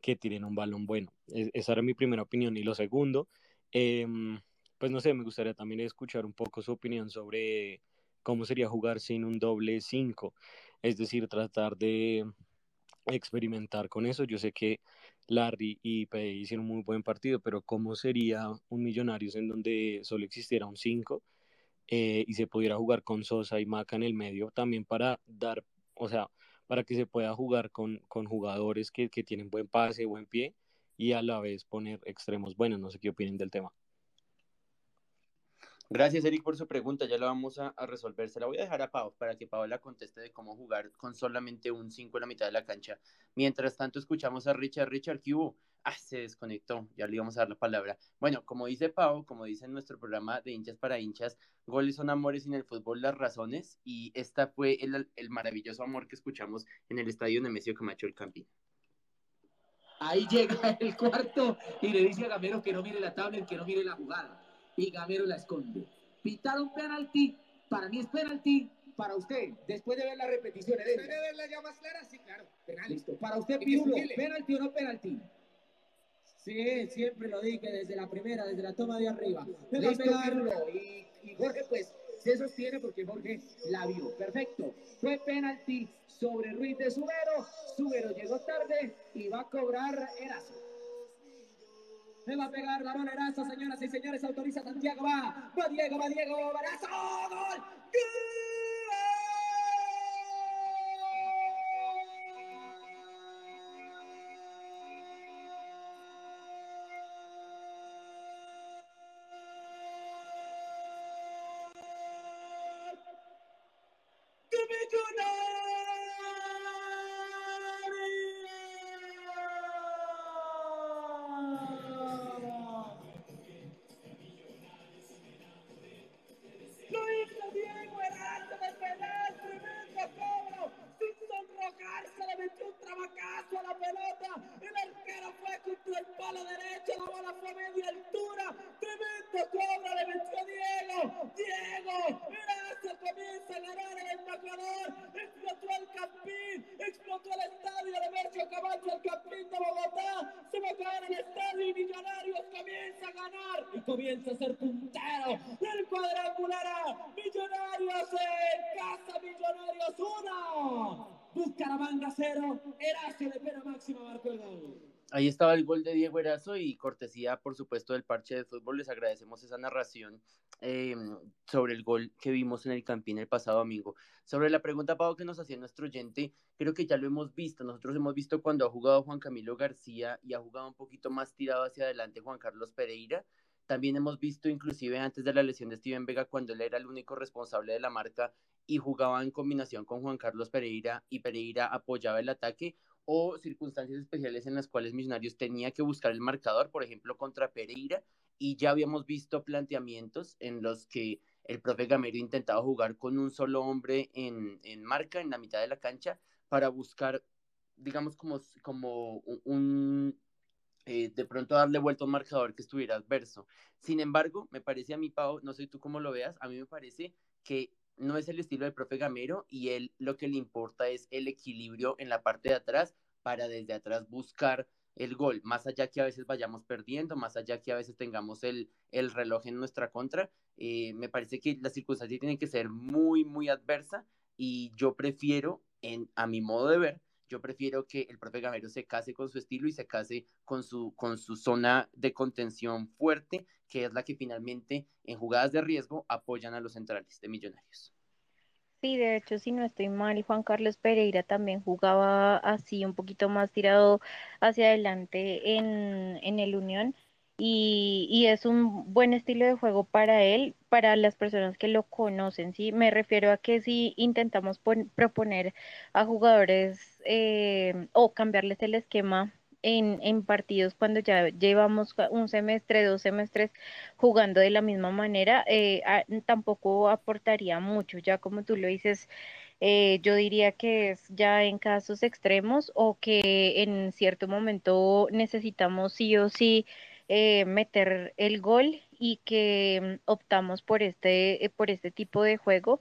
que tienen un balón bueno. esa era mi primera opinión. Y lo segundo, em, pues no sé, me gustaría también escuchar un poco su opinión sobre cómo sería jugar sin un doble 5, es decir, tratar de experimentar con eso. Yo sé que Larry y Pei hicieron un muy buen partido, pero ¿cómo sería un Millonarios en donde solo existiera un 5 eh, y se pudiera jugar con Sosa y Maca en el medio también para dar, o sea, para que se pueda jugar con, con jugadores que, que tienen buen pase, buen pie y a la vez poner extremos buenos. No sé qué opinen del tema. Gracias, Eric, por su pregunta. Ya la vamos a, resolver. Se la voy a dejar a Pau para que Pau la conteste de cómo jugar con solamente un 5 en la mitad de la cancha. Mientras tanto, escuchamos a Richard. Richard, ¿qué hubo? Ah, se desconectó. Ya le íbamos a dar la palabra. Bueno, como dice Pau, como dice en nuestro programa de hinchas para hinchas, goles son amores y en el fútbol las razones. Y esta fue el, el maravilloso amor que escuchamos en el estadio Nemesio Camacho el Campín. Ahí llega el cuarto y le dice a Gamero que no mire la tabla, que no mire la jugada y Gamero la esconde. Pitaron penalti, para mí es penalti, para usted, después de ver la repetición. Después de verla ya más clara, sí, claro, penal. Listo, para usted, Piulo, penalti o no penalti. Sí, siempre lo dije desde la primera, desde la toma de arriba. Listo. Y, y Jorge, pues, se sostiene porque Jorge la vio. Perfecto. Fue penalti sobre Ruiz de Subero. Subero llegó tarde y va a cobrar Erazo. Me va a pegar la bola Erazo, señoras y señores. Autoriza Santiago. Va. Va Diego, va Diego. Erazo. ¡Gol! Ahí y cortesía, por supuesto, del parche de fútbol. Les agradecemos esa narración eh, sobre el gol que vimos en el Campín el pasado domingo. Sobre la pregunta, Pau, que nos hacía nuestro oyente, creo que ya lo hemos visto. Nosotros hemos visto cuando ha jugado Juan Camilo García y ha jugado un poquito más tirado hacia adelante Juan Carlos Pereira. También hemos visto, inclusive antes de la lesión de Steven Vega, cuando él era el único responsable de la marca y jugaba en combinación con Juan Carlos Pereira y Pereira apoyaba el ataque o circunstancias especiales en las cuales Millonarios tenía que buscar el marcador, por ejemplo, contra Pereira, y ya habíamos visto planteamientos en los que el profe Gamero intentaba jugar con un solo hombre en, marca, en la mitad de la cancha, para buscar, digamos, como, como un, eh, de pronto darle vuelta a un marcador que estuviera adverso. Sin embargo, me parece a mí, Pau, no sé tú cómo lo veas, a mí me parece que no es el estilo del profe Gamero y él lo que le importa es el equilibrio en la parte de atrás para desde atrás buscar el gol, más allá que a veces vayamos perdiendo, más allá que a veces tengamos el, el reloj en nuestra contra, eh, me parece que la circunstancia tiene que ser muy, muy adversa y yo prefiero, en, a mi modo de ver, yo prefiero que el profe Gamero se case con su estilo y se case con su, con su zona de contención fuerte, que es la que finalmente en jugadas de riesgo apoyan a los centrales de Millonarios. Sí, de hecho, si no estoy mal, Juan Carlos Pereira también jugaba así un poquito más tirado hacia adelante en, en el Unión y, es un buen estilo de juego para él, para las personas que lo conocen, ¿sí? Me refiero a que si intentamos proponer a jugadores eh, o cambiarles el esquema en, en, partidos cuando ya llevamos un semestre, dos semestres jugando de la misma manera, eh, tampoco aportaría mucho, ya como tú lo dices. Eh, yo diría que es ya en casos extremos o que en cierto momento necesitamos sí o sí eh, meter el gol y que mm, optamos por este, eh, por este tipo de juego.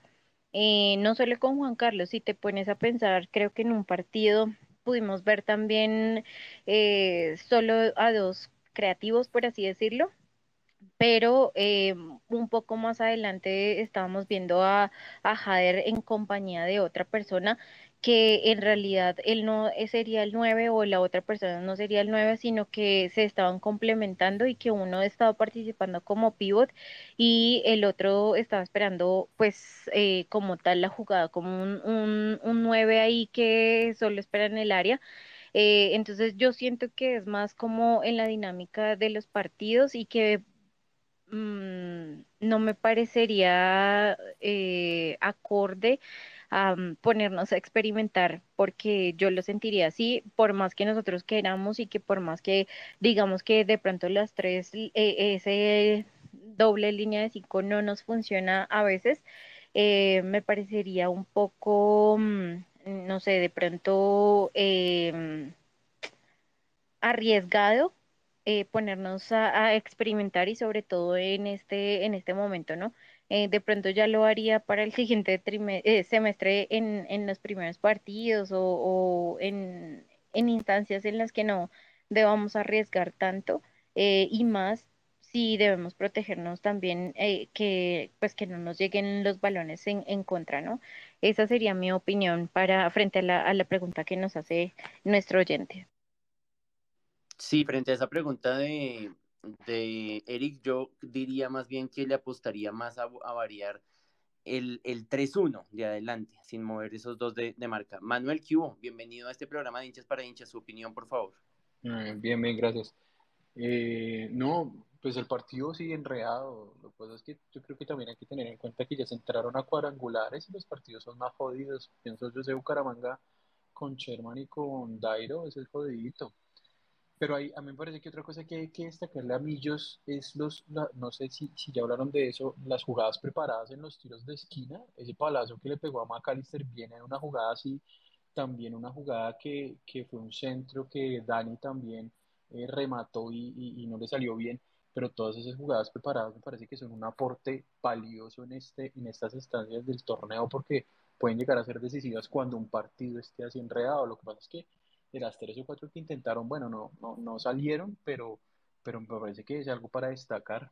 Eh, no solo con Juan Carlos, si te pones a pensar, creo que en un partido pudimos ver también solo a dos creativos, por así decirlo, pero un poco más adelante estábamos viendo a, a Jader en compañía de otra persona que en realidad él no sería el 9 o la otra persona no sería el 9, sino que se estaban complementando y que uno estaba participando como pivot y el otro estaba esperando pues eh, como tal la jugada, como un, un, un 9 ahí que solo espera en el área. Eh, entonces yo siento que es más como en la dinámica de los partidos y que mm, no me parecería eh, acorde a ponernos a experimentar, porque yo lo sentiría así, por más que nosotros queramos y que por más que digamos que de pronto las tres, eh, ese doble línea de cinco no nos funciona a veces, eh, me parecería un poco, mm, no sé, de pronto em, arriesgado eh, ponernos a, a experimentar y sobre todo en este, en este momento, ¿no? Eh, de pronto ya lo haría para el siguiente eh, semestre en, en los primeros partidos o, o en, en instancias en las que no debamos arriesgar tanto eh, y más si debemos protegernos también eh, que pues que no nos lleguen los balones en, en contra, ¿no? Esa sería mi opinión para frente a la, a la pregunta que nos hace nuestro oyente. Sí, frente a esa pregunta de, de Eric, yo diría más bien que le apostaría más a, a variar el, el 3-1 de adelante, sin mover esos dos de, de marca. Manuel Cubo, bienvenido a este programa de hinchas para hinchas. Su opinión, por favor. Eh, bien, bien, gracias. Eh, no, pues el partido sigue enredado. Lo que pasa es que yo creo que también hay que tener en cuenta que ya se entraron a cuadrangulares y los partidos son más jodidos. Pienso yo, ese Bucaramanga con Sherman y con Dairo, es jodidito. Pero hay, a mí me parece que otra cosa que hay que destacarle a Millos es los, la- no sé si, si ya hablaron de eso, las jugadas preparadas en los tiros de esquina. Ese palazo que le pegó a McAllister viene de una jugada así, también una jugada que, que fue un centro que Dani también eh, remató y, y- no le salió bien. Pero todas esas jugadas preparadas me parece que son un aporte valioso en este, en estas instancias del torneo porque pueden llegar a ser decisivas cuando un partido esté así enredado. Lo que pasa es que de las tres o cuatro que intentaron, bueno, no, no, no salieron, pero, pero me parece que es algo para destacar.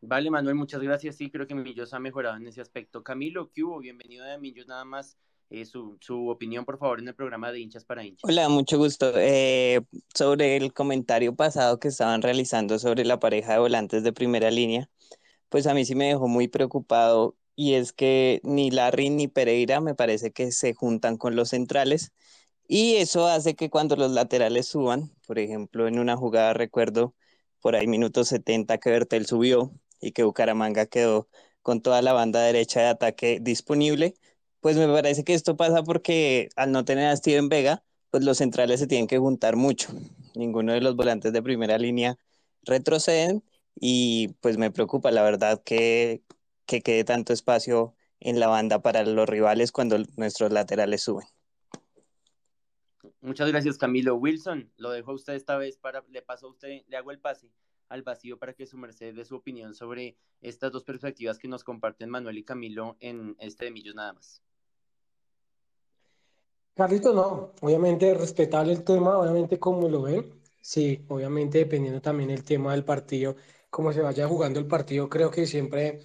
Vale, Manuel, muchas gracias. Sí, creo que Millos ha mejorado en ese aspecto. Camilo, ¿qué hubo? Bienvenido a Millos, nada más. eh, su, su opinión, por favor, en el programa de hinchas para hinchas. Hola, mucho gusto. Eh, sobre el comentario pasado que estaban realizando sobre la pareja de volantes de primera línea, pues a mí sí me dejó muy preocupado y es que ni Larry ni Pereira me parece que se juntan con los centrales y eso hace que cuando los laterales suban, por ejemplo, en una jugada recuerdo por ahí minuto 70 que Bertel subió y que Bucaramanga quedó con toda la banda derecha de ataque disponible, pues me parece que esto pasa porque al no tener a Steven Vega, pues los centrales se tienen que juntar mucho. Ninguno de los volantes de primera línea retroceden y pues me preocupa la verdad que, que quede tanto espacio en la banda para los rivales cuando nuestros laterales suben. Muchas gracias, Camilo. Wilson, lo dejo a usted esta vez para, le paso a usted, le hago el pase al vacío para que su merced dé su opinión sobre estas dos perspectivas que nos comparten Manuel y Camilo en este de Millos nada más. Carlito, no, obviamente respetable el tema, obviamente como lo ven, sí, obviamente dependiendo también el tema del partido, cómo se vaya jugando el partido, creo que siempre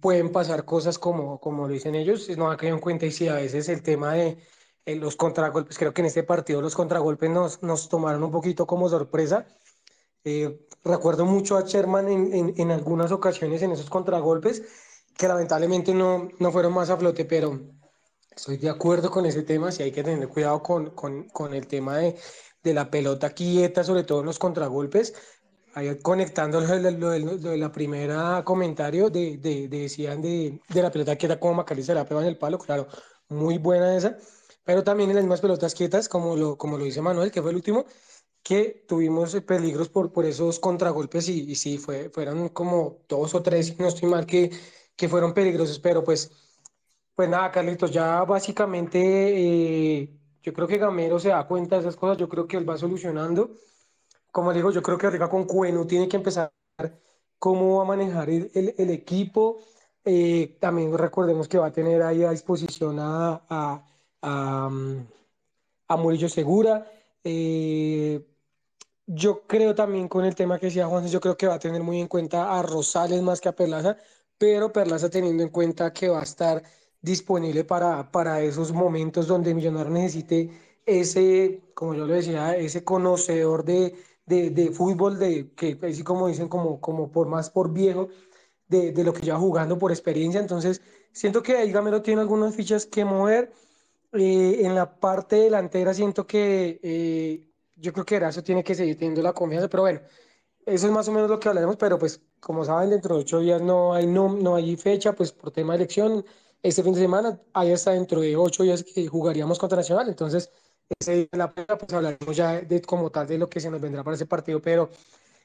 pueden pasar cosas como, como lo dicen ellos, no ha caído en cuenta y sí, a veces el tema de eh, los contragolpes, creo que en este partido los contragolpes nos, nos tomaron un poquito como sorpresa. Eh, recuerdo mucho a Sherman en, en, en algunas ocasiones en esos contragolpes que lamentablemente no, no fueron más a flote, pero Estoy de acuerdo con ese tema, sí hay que tener cuidado con, con, con el tema de, de, la pelota quieta, sobre todo en los contragolpes. Ahí conectando lo de, lo lo de la primera comentario, de, de, de decían de, la pelota quieta como Macalister se la pega en el palo, claro, muy buena esa, pero también en las mismas pelotas quietas, como lo, como lo dice Manuel, que fue el último, que tuvimos peligros por, por esos contragolpes y, y sí, fue, fueron como dos o tres, no estoy mal, que, que fueron peligrosos, pero pues pues nada, Carlitos, ya básicamente eh, yo creo que Gamero se da cuenta de esas cosas, yo creo que él va solucionando. Como digo, yo creo que arriba con Cueno tiene que empezar cómo va a manejar el, el, el equipo. Eh, también recordemos que va a tener ahí a disposición a, a, a, a Murillo Segura. Eh, yo creo también con el tema que decía Juan, yo creo que va a tener muy en cuenta a Rosales más que a Perlaza, pero Perlaza teniendo en cuenta que va a estar disponible para, para esos momentos donde Millonario necesite ese, como yo le decía, ese conocedor de, de, de fútbol, de, que así como dicen, como, como por más por viejo, de, de lo que lleva jugando por experiencia. Entonces, siento que ahí Gamero tiene algunas fichas que mover. Eh, en la parte delantera siento que eh, yo creo que Erazo tiene que seguir teniendo la confianza, pero bueno, eso es más o menos lo que hablaremos, pero pues como saben, dentro de ocho días no hay, no, no hay fecha, pues por tema de elección, este fin de semana, ahí hasta dentro de ocho días que jugaríamos contra Nacional, entonces ese día la pues hablaremos ya de como tal de lo que se nos vendrá para ese partido, pero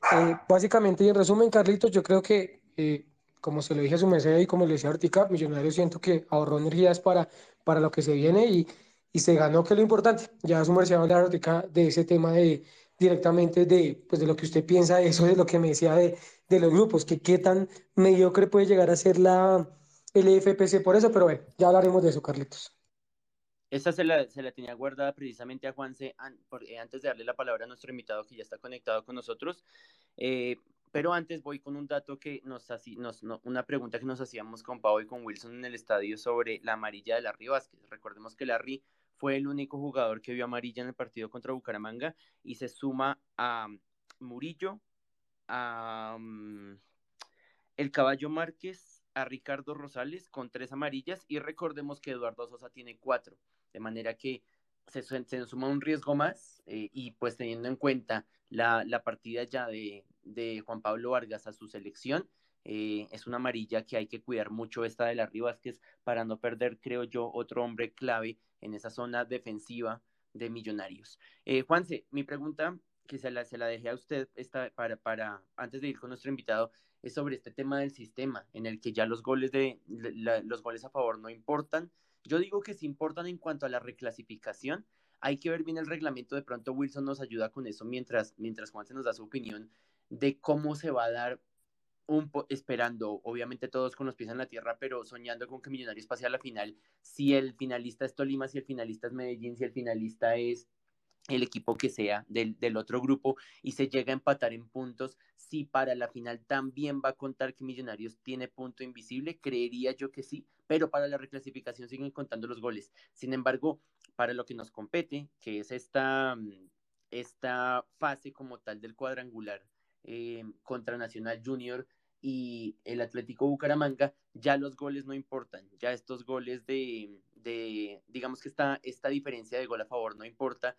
eh, básicamente y en resumen, Carlitos, yo creo que eh, como se lo dije a su merced y como le decía Ortica, Millonarios siento que ahorró energías para, para lo que se viene y, y se ganó, que es lo importante. Ya su merced hablar Ortica de ese tema de directamente de, pues de lo que usted piensa, eso de lo que me decía de, de los grupos, que qué tan mediocre puede llegar a ser la, el FPC por eso, pero bueno, ya hablaremos de eso, Carlitos. Esta se la, se la tenía guardada precisamente a Juanse an, eh, antes de darle la palabra a nuestro invitado que ya está conectado con nosotros. Eh, pero antes voy con un dato que nos, nos no, una pregunta que nos hacíamos con Pau y con Wilson en el estadio sobre la amarilla de Larry Vázquez. Recordemos que Larry fue el único jugador que vio amarilla en el partido contra Bucaramanga y se suma a Murillo, a um, el Caballo Márquez, a Ricardo Rosales con tres amarillas y recordemos que Eduardo Sosa tiene cuatro, de manera que se, se suma un riesgo más eh, y pues teniendo en cuenta la, la partida ya de, de, Juan Pablo Vargas a su selección, eh, es una amarilla que hay que cuidar mucho esta de las Vázquez para no perder, creo yo, otro hombre clave en esa zona defensiva de Millonarios. Eh, Juanse, mi pregunta que se la, se la dejé a usted esta, para, para, antes de ir con nuestro invitado, es sobre este tema del sistema, en el que ya los goles, de, la, los goles a favor no importan. Yo digo que sí importan en cuanto a la reclasificación. Hay que ver bien el reglamento, de pronto Wilson nos ayuda con eso mientras, mientras Juan se nos da su opinión de cómo se va a dar un esperando, obviamente todos con los pies en la tierra, pero soñando con que Millonarios pase a la final. Si el finalista es Tolima, si el finalista es Medellín, si el finalista es el equipo que sea del, del, otro grupo y se llega a empatar en puntos, si para la final también va a contar que Millonarios tiene punto invisible, creería yo que sí, pero para la reclasificación siguen contando los goles. Sin embargo, para lo que nos compete, que es esta, esta fase como tal del cuadrangular eh, contra Nacional Junior, y el Atlético Bucaramanga, ya los goles no importan, ya estos goles de, de digamos que esta, esta diferencia de gol a favor no importa,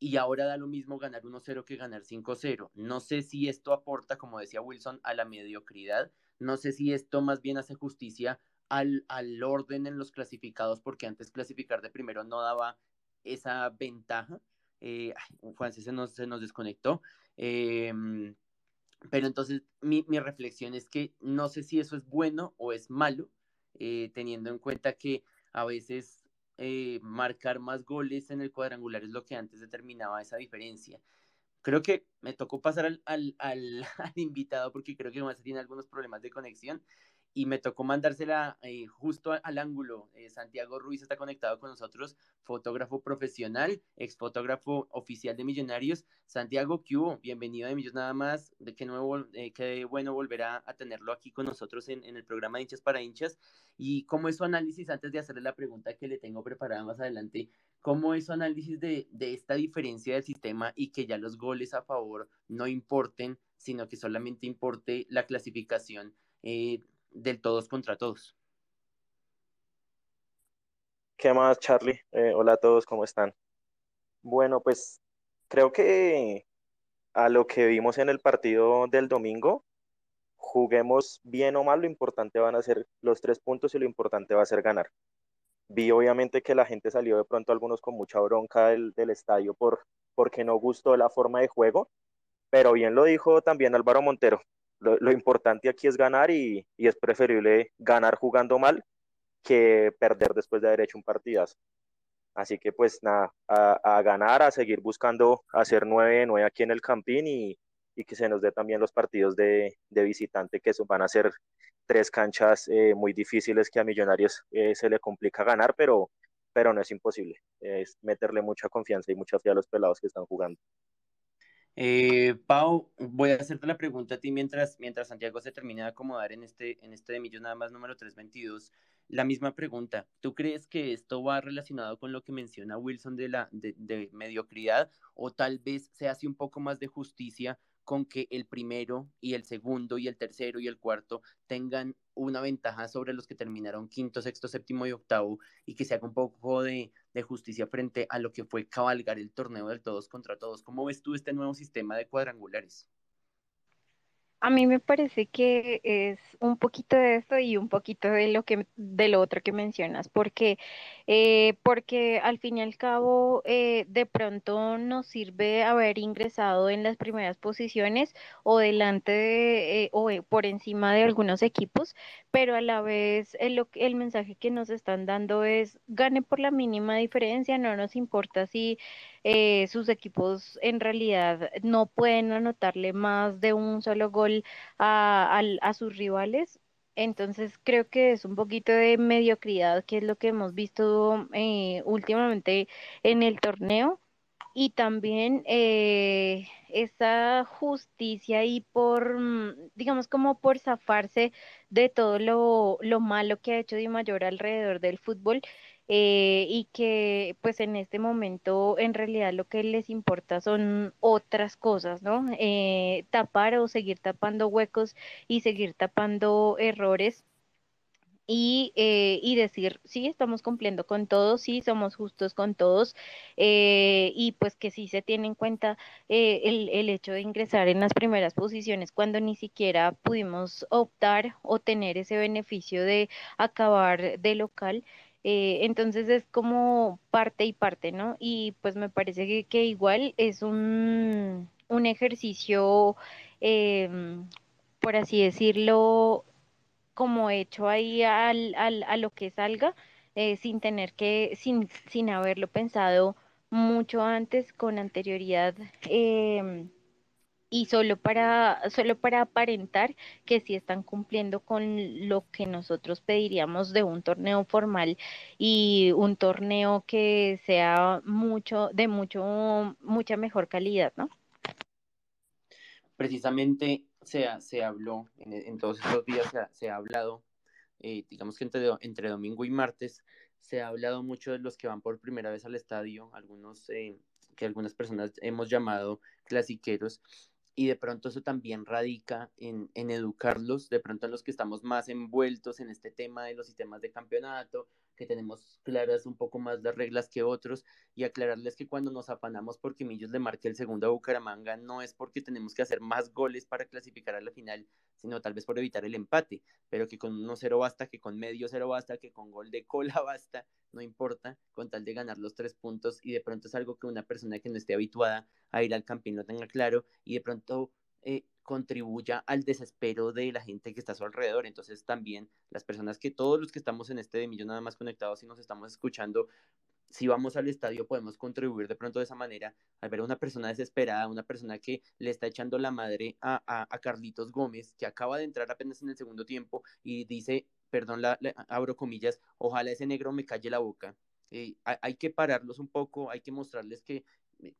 y ahora da lo mismo ganar 1-0 que ganar 5-0. No sé si esto aporta, como decía Wilson, a la mediocridad, no sé si esto más bien hace justicia al, al orden en los clasificados, porque antes clasificar de primero no daba esa ventaja. Eh, Juan se nos, se nos desconectó. Eh, pero entonces mi, mi, reflexión es que no sé si eso es bueno o es malo, eh, teniendo en cuenta que a veces eh, marcar más goles en el cuadrangular es lo que antes determinaba esa diferencia. Creo que me tocó pasar al, al, al, *laughs* al invitado porque creo que más tiene algunos problemas de conexión y me tocó mandársela eh, justo al ángulo. Eh, Santiago Ruiz está conectado con nosotros, fotógrafo profesional, ex fotógrafo oficial de Millonarios. Santiago, ¿qué hubo? Bienvenido de Millos nada más. De qué nuevo, eh, qué bueno volver a, a, tenerlo aquí con nosotros en, en, el programa de hinchas para hinchas. Y cómo es su análisis, antes de hacerle la pregunta que le tengo preparada más adelante, cómo es su análisis de, de esta diferencia del sistema y que ya los goles a favor no importen, sino que solamente importe la clasificación. Eh, del todos contra todos. ¿Qué más, Charlie? Eh, hola a todos, ¿cómo están? Bueno, pues creo que a lo que vimos en el partido del domingo, juguemos bien o mal, lo importante van a ser los tres puntos y lo importante va a ser ganar. Vi obviamente que la gente salió de pronto algunos con mucha bronca del, del estadio por, porque no gustó la forma de juego, pero bien lo dijo también Álvaro Montero, lo, importante aquí es ganar y, es preferible ganar jugando mal que perder después de haber hecho un partidazo. Así que pues nada, a, ganar, a seguir buscando hacer 9-9 aquí en el Campín y, y, que se nos dé también los partidos de, de visitante, que van a ser tres canchas eh, muy difíciles que a Millonarios eh, se le complica ganar, pero, pero no es imposible. Es meterle mucha confianza y mucha fe a los pelados que están jugando. Eh, Pau, voy a hacerte la pregunta a ti mientras, mientras Santiago se termina de acomodar en este, en este de Millos nada más número 322. La misma pregunta, ¿tú crees que esto va relacionado con lo que menciona Wilson de la de mediocridad o tal vez se hace un poco más de justicia con que el primero y el segundo y el tercero y el cuarto tengan una ventaja sobre los que terminaron quinto, sexto, séptimo y octavo y que se haga un poco de, de, justicia frente a lo que fue cabalgar el torneo del todos contra todos. ¿Cómo ves tú este nuevo sistema de cuadrangulares? A mí me parece que es un poquito de esto y un poquito de lo que de lo otro que mencionas, porque eh, porque al fin y al cabo eh, de pronto nos sirve haber ingresado en las primeras posiciones o delante de, eh, o por encima de algunos equipos, pero a la vez el, el mensaje que nos están dando es gane por la mínima diferencia, no nos importa si sus equipos en realidad no pueden anotarle más de un solo gol a, a, sus rivales. Entonces creo que es un poquito de mediocridad, que es lo que hemos visto eh, últimamente en el torneo. Y también eh, esa justicia y por, digamos, como por zafarse de todo lo, lo malo que ha hecho Di Mayor alrededor del fútbol, eh, y que pues en este momento en realidad lo que les importa son otras cosas, ¿no? Eh, tapar o seguir tapando huecos y seguir tapando errores. Y, eh, y, decir, sí, estamos cumpliendo con todos, sí, somos justos con todos, eh, y pues que sí se tiene en cuenta el, el, hecho de ingresar en las primeras posiciones cuando ni siquiera pudimos optar o tener ese beneficio de acabar de local. Eh, entonces es como parte y parte, ¿no? Y pues me parece que, que igual es un, un ejercicio, eh, por así decirlo, como hecho ahí al, al, a lo que salga, eh, sin tener que, sin, sin haberlo pensado mucho antes, con anterioridad. Eh, y solo para, solo para aparentar que sí están cumpliendo con lo que nosotros pediríamos de un torneo formal y un torneo que sea mucho, de mucho, mucha mejor calidad, ¿no? Precisamente se, se habló, en, todos estos días se ha, se ha hablado, eh, digamos que entre, entre domingo y martes, se ha hablado mucho de los que van por primera vez al estadio, algunos eh, que algunas personas hemos llamado clasiqueros, y de pronto eso también radica en, en, educarlos, de pronto en los que estamos más envueltos en este tema de los sistemas de campeonato, que tenemos claras un poco más las reglas que otros, y aclararles que cuando nos afanamos porque Millos le marque el segundo a Bucaramanga, no es porque tenemos que hacer más goles para clasificar a la final, sino tal vez por evitar el empate, pero que con 1-0 basta, que con medio cero basta, que con gol de cola *laughs* basta, no importa, con tal de ganar los tres puntos, y de pronto es algo que una persona que no esté habituada a ir al campín lo tenga claro, y de pronto eh, contribuya al desespero de la gente que está a su alrededor. Entonces también las personas que todos los que estamos en este de millón nada más conectados y nos estamos escuchando, si vamos al estadio podemos contribuir de pronto de esa manera al ver a una persona desesperada, una persona que le está echando la madre a, a, Carlitos Gómez, que acaba de entrar apenas en el segundo tiempo y dice, perdón, la, abro comillas, ojalá ese negro me calle la boca. Eh, hay, que pararlos un poco, hay que mostrarles que,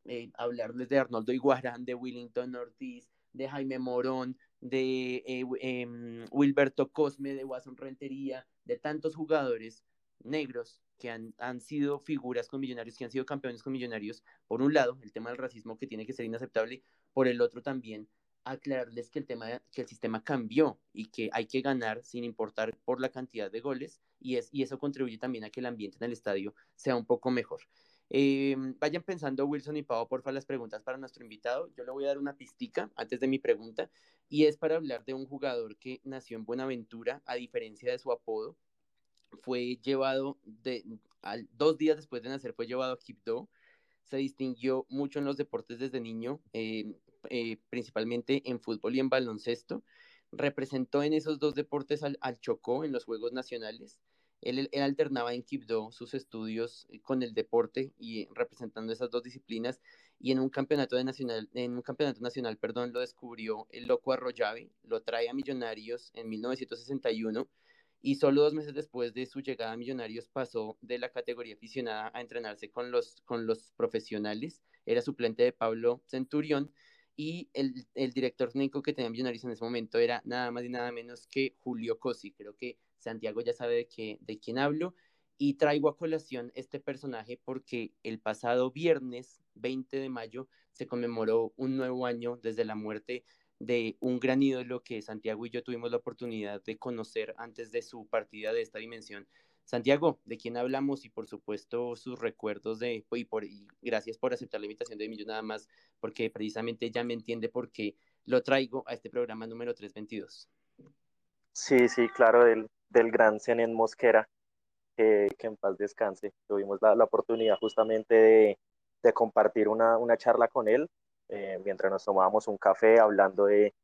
eh, hablarles de Arnoldo Iguarán, de Willington Ortiz, de Jaime Morón, de eh, eh, Wilberto Cosme, de Watson Rentería, de tantos jugadores negros que han, han, sido figuras con millonarios, que han sido campeones con millonarios, por un lado, el tema del racismo que tiene que ser inaceptable, por el otro también, aclararles que el tema, que el sistema cambió y que hay que ganar sin importar por la cantidad de goles y, es, y eso contribuye también a que el ambiente en el estadio sea un poco mejor. Eh, vayan pensando, Wilson y Pau, porfa, las preguntas para nuestro invitado. Yo le voy a dar una pistica antes de mi pregunta y es para hablar de un jugador que nació en Buenaventura, a diferencia de su apodo. Fue llevado, de, dos días después de nacer, fue llevado a Quibdó. Se distinguió mucho en los deportes desde niño, eh, eh, principalmente en fútbol y en baloncesto. Representó en esos dos deportes al Chocó en los Juegos Nacionales él, alternaba en Quibdó sus estudios con el deporte y representando esas dos disciplinas y en un campeonato de nacional en un campeonato nacional perdón lo descubrió el loco Arroyave lo trae a Millonarios en 1961 y solo dos meses después de su llegada a Millonarios pasó de la categoría aficionada a entrenarse con los con los profesionales era suplente de Pablo Centurión y el, el, director técnico que tenía Millonarios en ese momento era nada más y nada menos que Julio Cosi. Creo que Santiago ya sabe de, qué, de quién hablo. Y traigo a colación este personaje porque el pasado viernes 20 de mayo se conmemoró un nuevo año desde la muerte de un gran ídolo que Santiago y yo tuvimos la oportunidad de conocer antes de su partida de esta dimensión. Santiago, ¿de quién hablamos? Y por supuesto sus recuerdos de, y, por, y gracias por aceptar la invitación de Millo nada más, porque precisamente ya me entiende por qué lo traigo a este programa número 322. Sí, sí, claro, del, del gran Zenén Mosquera, que en paz descanse. Tuvimos la, oportunidad justamente de, compartir una, charla con él eh, mientras nos tomábamos un café hablando de,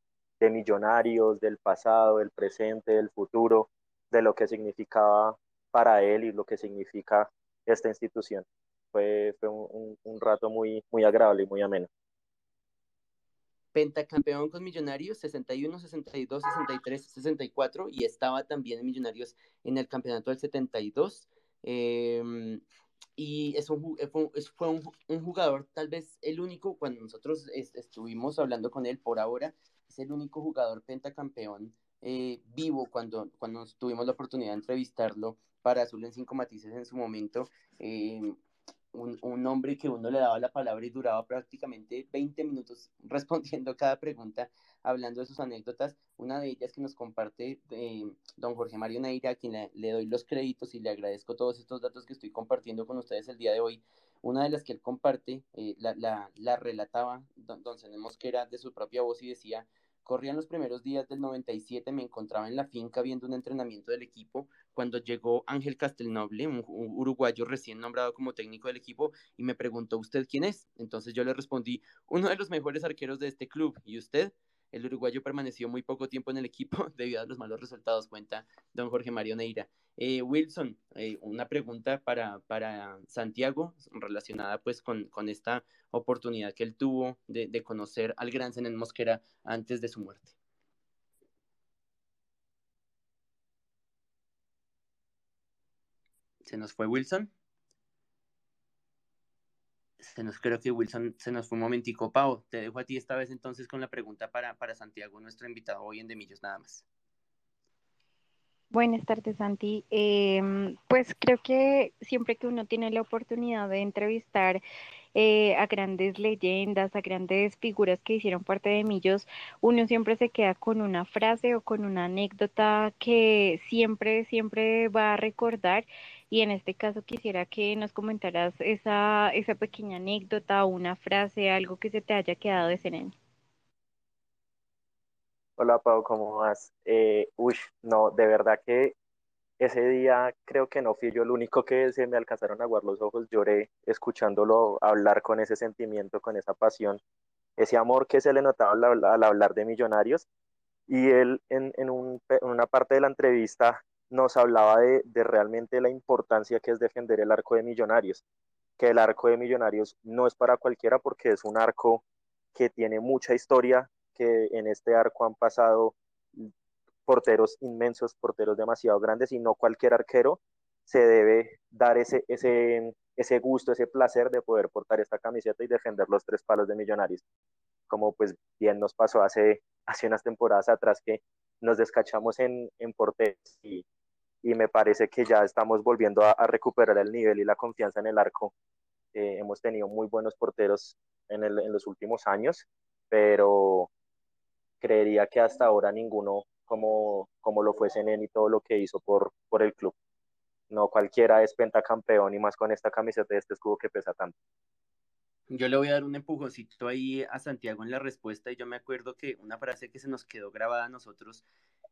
millonarios, del pasado, del presente, del futuro, de lo que significaba para él y lo que significa esta institución. Fue, fue un, un, rato muy, muy agradable y muy ameno. Pentacampeón con Millonarios 61, 62, 63, 64 y estaba también en Millonarios en el campeonato del 72. Eh, y es un, fue, un, jugador, tal vez el único, cuando nosotros est estuvimos hablando con él por ahora, es el único jugador pentacampeón eh, vivo cuando, cuando tuvimos la oportunidad de entrevistarlo para Azul en Cinco Matices en su momento. Eh, un, un, hombre que uno le daba la palabra y duraba prácticamente 20 minutos *laughs* respondiendo cada pregunta, hablando de sus anécdotas. Una de ellas que nos comparte eh, don Jorge Mario Neira, a quien le, le, doy los créditos y le agradezco todos estos datos que estoy compartiendo con ustedes el día de hoy. Una de las que él comparte, eh, la, la, la, relataba don, don Zené Mosquera de su propia voz y decía, Corrían los primeros días del 97, me encontraba en la finca viendo un entrenamiento del equipo cuando llegó Ángel Castelnoble, un, uruguayo recién nombrado como técnico del equipo, y me preguntó, ¿usted quién es? Entonces yo le respondí, uno de los mejores arqueros de este club, ¿y usted? El uruguayo permaneció muy poco tiempo en el equipo *laughs* debido a los malos resultados, cuenta don Jorge Mario Neira. Eh, Wilson, eh, una pregunta para, para Santiago relacionada pues con, con, esta oportunidad que él tuvo de, de conocer al gran Zenén Mosquera antes de su muerte. ¿Se nos fue Wilson? Se nos creo que Wilson se nos fue un momentico. Pau, te dejo a ti esta vez entonces con la pregunta para, para Santiago, nuestro invitado hoy en De Millos nada más. Buenas tardes, Santi. Eh, pues creo que siempre que uno tiene la oportunidad de entrevistar eh, a grandes leyendas, a grandes figuras que hicieron parte de Millos, uno siempre se queda con una frase o con una anécdota que siempre, siempre va a recordar. Y en este caso quisiera que nos comentaras esa, esa pequeña anécdota, una frase, algo que se te haya quedado de Zenén. Hola Pau, ¿cómo vas? Eh, uy, no, de verdad que ese día creo que no fui yo el único que se me alcanzaron a aguar los ojos, lloré escuchándolo hablar con ese sentimiento, con esa pasión, ese amor que se le notaba al, al hablar de millonarios. Y él en, en, un, en, una parte de la entrevista nos hablaba de, de realmente la importancia que es defender el arco de millonarios, que el arco de millonarios no es para cualquiera porque es un arco que tiene mucha historia, que en este arco han pasado porteros inmensos, porteros demasiado grandes y no cualquier arquero se debe dar ese, ese, ese gusto, ese placer de poder portar esta camiseta y defender los tres palos de Millonarios. Como pues bien nos pasó hace, hace unas temporadas atrás que nos descachamos en, en porteros y, y me parece que ya estamos volviendo a, a, recuperar el nivel y la confianza en el arco. Eh, hemos tenido muy buenos porteros en, el, en los últimos años, pero, creería que hasta ahora ninguno como, como lo fue Zenén y todo lo que hizo por, por el club. No cualquiera es pentacampeón y más con esta camiseta de este escudo que pesa tanto. Yo le voy a dar un empujoncito ahí a Santiago en la respuesta y yo me acuerdo que una frase que se nos quedó grabada a nosotros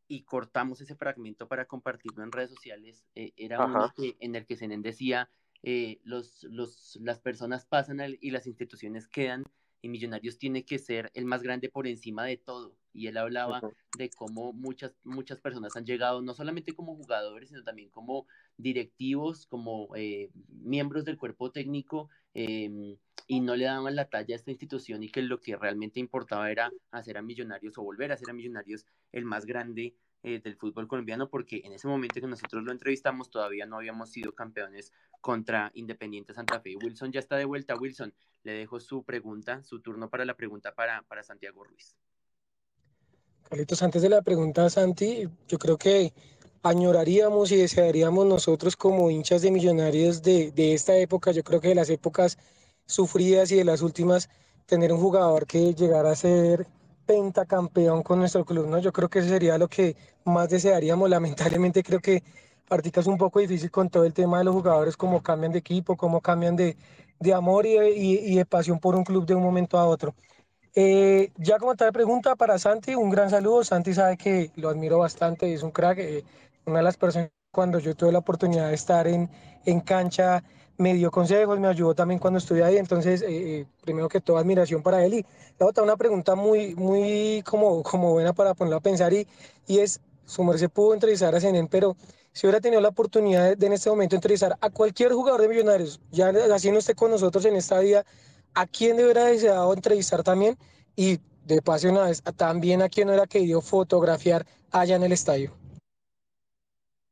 y cortamos ese fragmento para compartirlo en redes sociales eh, era uno que, en el que Zenén decía eh, los, los, las personas pasan y las instituciones quedan y Millonarios tiene que ser el más grande por encima de todo. Y él hablaba uh -huh. de cómo muchas, muchas personas han llegado, no solamente como jugadores, sino también como directivos, como eh, miembros del cuerpo técnico, eh, y no le daban la talla a esta institución y que lo que realmente importaba era hacer a Millonarios o volver a hacer a Millonarios el más grande eh, del fútbol colombiano, porque en ese momento que nosotros lo entrevistamos todavía no habíamos sido campeones contra Independiente Santa Fe. Wilson ya está de vuelta. Wilson, le dejo su pregunta, su turno para la pregunta para, para Santiago Ruiz. Carlitos, antes de la pregunta, Santi, yo creo que añoraríamos y desearíamos nosotros como hinchas de millonarios de, de esta época, yo creo que de las épocas sufridas y de las últimas, tener un jugador que llegara a ser pentacampeón con nuestro club, ¿no? Yo creo que eso sería lo que más desearíamos. Lamentablemente creo que Artica es un poco difícil con todo el tema de los jugadores, cómo cambian de equipo, cómo cambian de, de amor y, y, y, de pasión por un club de un momento a otro. Eh, ya como tal pregunta para Santi, un gran saludo. Santi sabe que lo admiro bastante, es un crack, eh, una de las personas cuando yo tuve la oportunidad de estar en, en cancha me dio consejos, me ayudó también cuando estuve ahí, entonces, eh, eh, primero que todo, admiración para él. Y la otra, una pregunta muy, muy como, como buena para ponerlo a pensar, y, y es, su merced pudo entrevistar a Zenén, pero si hubiera tenido la oportunidad de, en este momento entrevistar a cualquier jugador de Millonarios, ya así no esté con nosotros en esta día, ¿a quién hubiera deseado entrevistar también? Y de paso una vez, también a quién hubiera querido fotografiar allá en el estadio.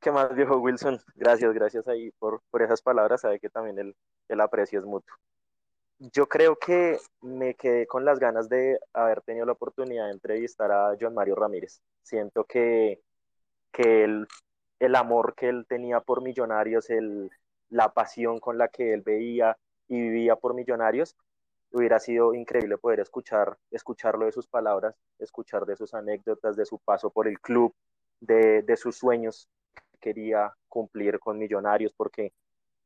¿Qué más, viejo Wilson? Gracias, gracias ahí por, por esas palabras. Sabe que también el, el aprecio es mutuo. Yo creo que me quedé con las ganas de haber tenido la oportunidad de entrevistar a John Mario Ramírez. Siento que, que el, el amor que él tenía por Millonarios, el, la pasión con la que él veía y vivía por Millonarios, hubiera sido increíble poder escuchar, escucharlo de sus palabras, escuchar de sus anécdotas, de su paso por el club, de, de sus sueños quería cumplir con Millonarios porque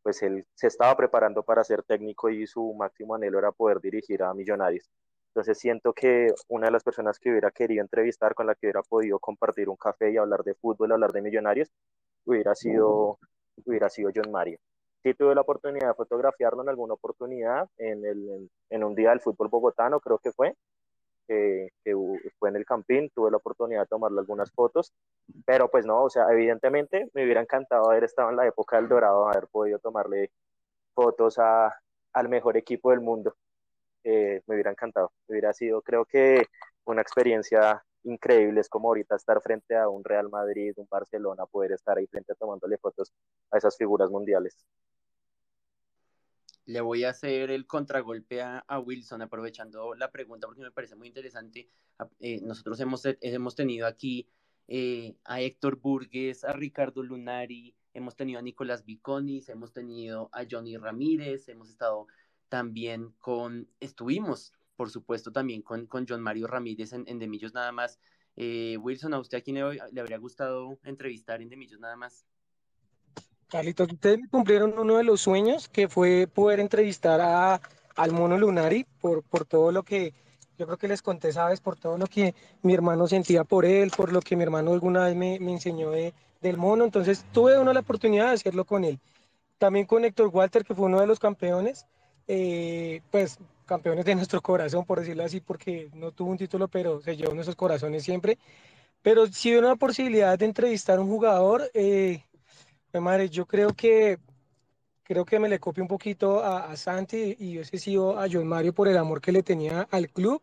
pues él se estaba preparando para ser técnico y su máximo anhelo era poder dirigir a Millonarios. Entonces siento que una de las personas que hubiera querido entrevistar, con la que hubiera podido compartir un café y hablar de fútbol, hablar de Millonarios, hubiera sido, hubiera sido John Mario. Sí tuve la oportunidad de fotografiarlo en alguna oportunidad, en, el, en un día del fútbol bogotano creo que fue, que, que, fue en el Campín, tuve la oportunidad de tomarle algunas fotos, pero pues no, o sea, evidentemente me hubiera encantado haber estado en la época del Dorado, haber podido tomarle fotos a, al mejor equipo del mundo. Eh, me hubiera encantado, hubiera sido, creo que una experiencia increíble, es como ahorita estar frente a un Real Madrid, un Barcelona, poder estar ahí frente tomándole fotos a esas figuras mundiales le voy a hacer el contragolpe a, a, Wilson, aprovechando la pregunta porque me parece muy interesante. Eh, nosotros hemos, hemos tenido aquí eh, a Héctor Burgues, a Ricardo Lunari, hemos tenido a Nicolás Viconis, hemos tenido a Johnny Ramírez, hemos estado también con, estuvimos, por supuesto, también con, con John Mario Ramírez en, en Demillos nada más. Eh, Wilson, ¿a usted a quién le, le habría gustado entrevistar en Demillos nada más? Carlitos, ustedes cumplieron uno de los sueños que fue poder entrevistar a, al mono Lunari por, por todo lo que yo creo que les conté, sabes, por todo lo que mi hermano sentía por él, por lo que mi hermano alguna vez me, me enseñó de, del mono. Entonces tuve una la oportunidad de hacerlo con él. También con Héctor Walter, que fue uno de los campeones, eh, pues campeones de nuestro corazón, por decirlo así, porque no tuvo un título, pero se llevó nuestros corazones siempre. Pero si hubo una posibilidad de entrevistar a un jugador, eh, madre, yo creo que creo que me le copio un poquito a, Santi y yo he sido a John Mario por el amor que le tenía al club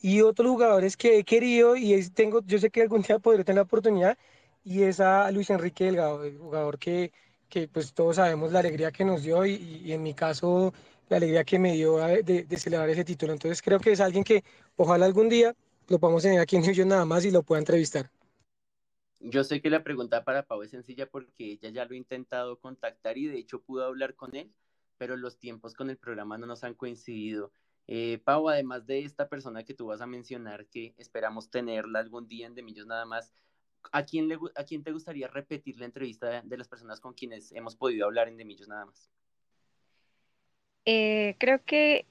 y otros jugadores que he querido y es, tengo, yo sé que algún día podré tener la oportunidad y es a Luis Enrique Delgado, el jugador que, que pues todos sabemos la alegría que nos dio y, en mi caso la alegría que me dio de, de, celebrar ese título. Entonces creo que es alguien que ojalá algún día lo podamos tener aquí en New nada más y lo pueda entrevistar. Yo sé que la pregunta para Pau es sencilla porque ella ya lo ha intentado contactar y de hecho pudo hablar con él, pero los tiempos con el programa no nos han coincidido. Eh, Pau, además de esta persona que tú vas a mencionar, que esperamos tenerla algún día en De Millos nada más, ¿a quién, le, ¿a quién te gustaría repetir la entrevista de, las personas con quienes hemos podido hablar en De Millos nada más? Eh, creo que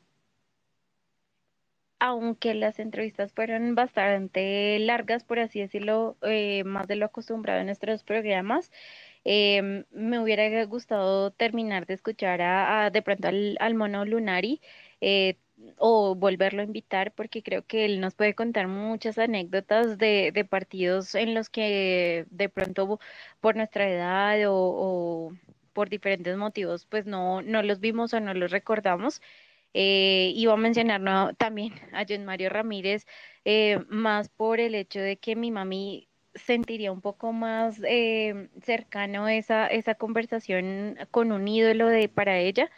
aunque las entrevistas fueron bastante largas, por así decirlo, eh, más de lo acostumbrado en nuestros programas, eh, me hubiera gustado terminar de escuchar a, de pronto al, mono Lunari eh, o volverlo a invitar porque creo que él nos puede contar muchas anécdotas de, de partidos en los que de pronto por nuestra edad o, o por diferentes motivos pues no, no los vimos o no los recordamos. Eh, iba a mencionar también a John Mario Ramírez, eh, más por el hecho de que mi mami sentiría un poco más eh, cercano esa, esa conversación con un ídolo de, para ella.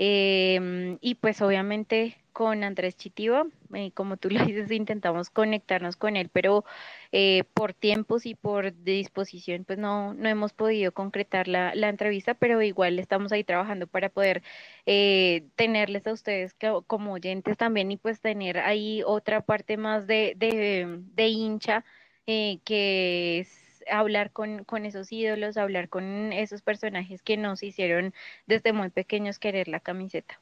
Em, y pues obviamente con Andrés Chitiba, eh, como tú lo *laughs* dices, intentamos conectarnos con él, pero eh, por tiempos y por disposición, pues no, no hemos podido concretar la, la entrevista, pero igual estamos ahí trabajando para poder eh, tenerles a ustedes como oyentes también y pues tener ahí otra parte más de, de, de hincha que es hablar con, con esos ídolos, hablar con esos personajes que nos hicieron desde muy pequeños querer la camiseta.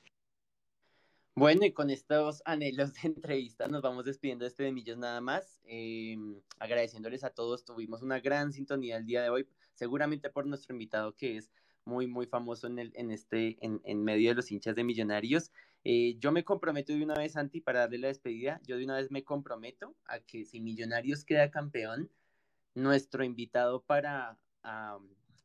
Bueno, y con estos anhelos de entrevista nos vamos despidiendo de este de Millos nada más, eh, agradeciéndoles a todos, tuvimos una gran sintonía el día de hoy, seguramente por nuestro invitado que es muy, muy famoso en, el, en, este, en, en medio de los hinchas de millonarios. Eh, yo me comprometo de una vez, Santi, para darle la despedida, yo de una vez me comprometo a que si Millonarios queda campeón, nuestro invitado para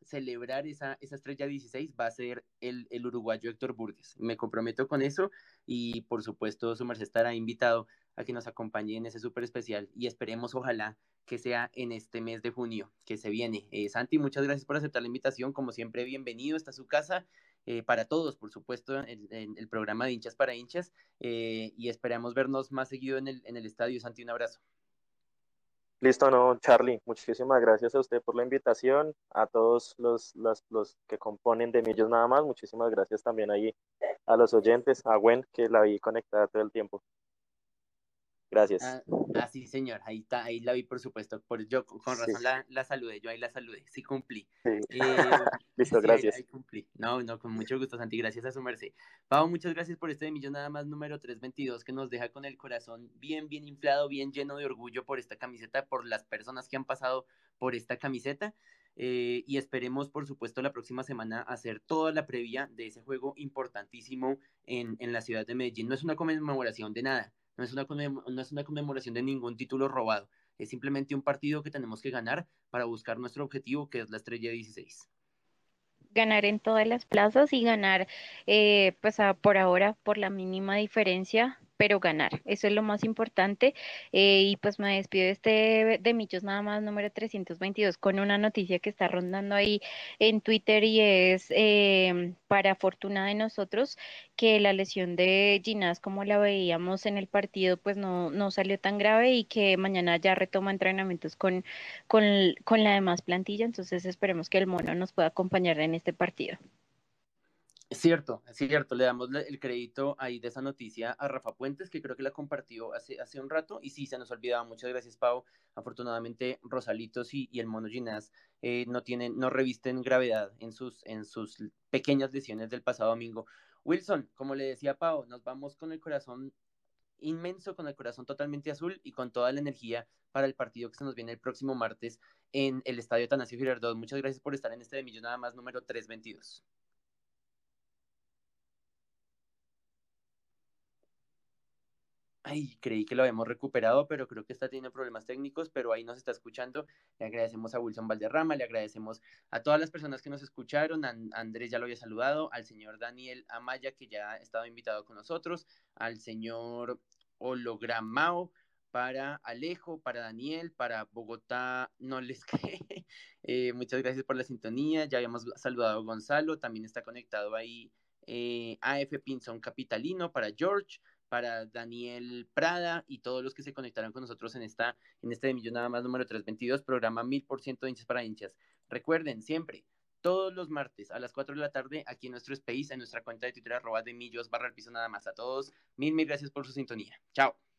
celebrar esa, esa, estrella 16 va a ser el, el, uruguayo Héctor Burgues. Me comprometo con eso y por supuesto su merced estará invitado a que nos acompañe en ese súper especial y esperemos ojalá que sea en este mes de junio que se viene. Eh, Santi, muchas gracias por aceptar la invitación. Como siempre, bienvenido. Está su casa. Eh, para todos, por supuesto, en, en, el programa de hinchas para hinchas eh, y esperamos vernos más seguido en el, en el estadio. Santi, un abrazo. Listo, no, Charlie, muchísimas gracias a usted por la invitación, a todos los, los, los, que componen de Millos nada más, muchísimas gracias también ahí a los oyentes, a Gwen, que la vi conectada todo el tiempo. Gracias. Ah, ah, sí, señor, ahí está, ahí la vi, por supuesto. Por, yo con razón sí. la, la, saludé, yo ahí la saludé, sí cumplí. Sí. Eh, *laughs* Listo, sí, gracias. Ahí, ahí, cumplí. No, no, con mucho gusto, Santi, gracias a su merced. Pau, muchas gracias por este de millón nada más número 322 que nos deja con el corazón bien, bien inflado, bien lleno de orgullo por esta camiseta, por las personas que han pasado por esta camiseta. Eh, y esperemos, por supuesto, la próxima semana hacer toda la previa de ese juego importantísimo en, en la ciudad de Medellín. No es una conmemoración de nada no es, una no es una conmemoración de ningún título robado, es simplemente un partido que tenemos que ganar para buscar nuestro objetivo, que es la estrella 16 ganar en todas las plazas y ganar, eh, pues a, por ahora, por la mínima diferencia, pero ganar. Eso es lo más importante. Eh, y pues me despido de este de Michos nada más número 322 con una noticia que está rondando ahí en Twitter y es eh, para fortuna de nosotros que la lesión de Ginás, como la veíamos en el partido, pues no, no salió tan grave y que mañana ya retoma entrenamientos con, con, con la demás plantilla. Entonces esperemos que el mono nos pueda acompañar en este partido. Es cierto, es cierto, le damos el crédito ahí de esa noticia a Rafa Puentes, que creo que la compartió hace, hace un rato, y sí, se nos olvidaba, muchas gracias Pau, afortunadamente Rosalitos y, el Mono Ginás eh, no tienen, no revisten gravedad en sus, en sus pequeñas lesiones del pasado domingo. Wilson, como le decía Pau, nos vamos con el corazón inmenso, con el corazón totalmente azul y con toda la energía para el partido que se nos viene el próximo martes en el Estadio Tanasio Girardot. Muchas gracias por estar en este de Millón nada más número 322. Ay, creí que lo habíamos recuperado, pero creo que está teniendo problemas técnicos, pero ahí nos está escuchando. Le agradecemos a Wilson Valderrama, le agradecemos a todas las personas que nos escucharon. A Andrés ya lo había saludado, al señor Daniel Amaya, que ya ha estado invitado con nosotros, al señor Hologramao, para Alejo, para Daniel, para Bogotá, no les *laughs* cree. Eh, muchas gracias por la sintonía. Ya habíamos saludado a Gonzalo, también está conectado ahí eh, AF Pinson Capitalino, para George para Daniel Prada y todos los que se conectaron con nosotros en, esta, en este de Millón Nada Más número 322, programa 1000% de hinchas para hinchas. Recuerden, siempre, todos los martes a las 4 de la tarde, aquí en nuestro space, en nuestra cuenta de Twitter, arroba de millos barra el piso nada más. A todos, mil, mil gracias por su sintonía. Chao.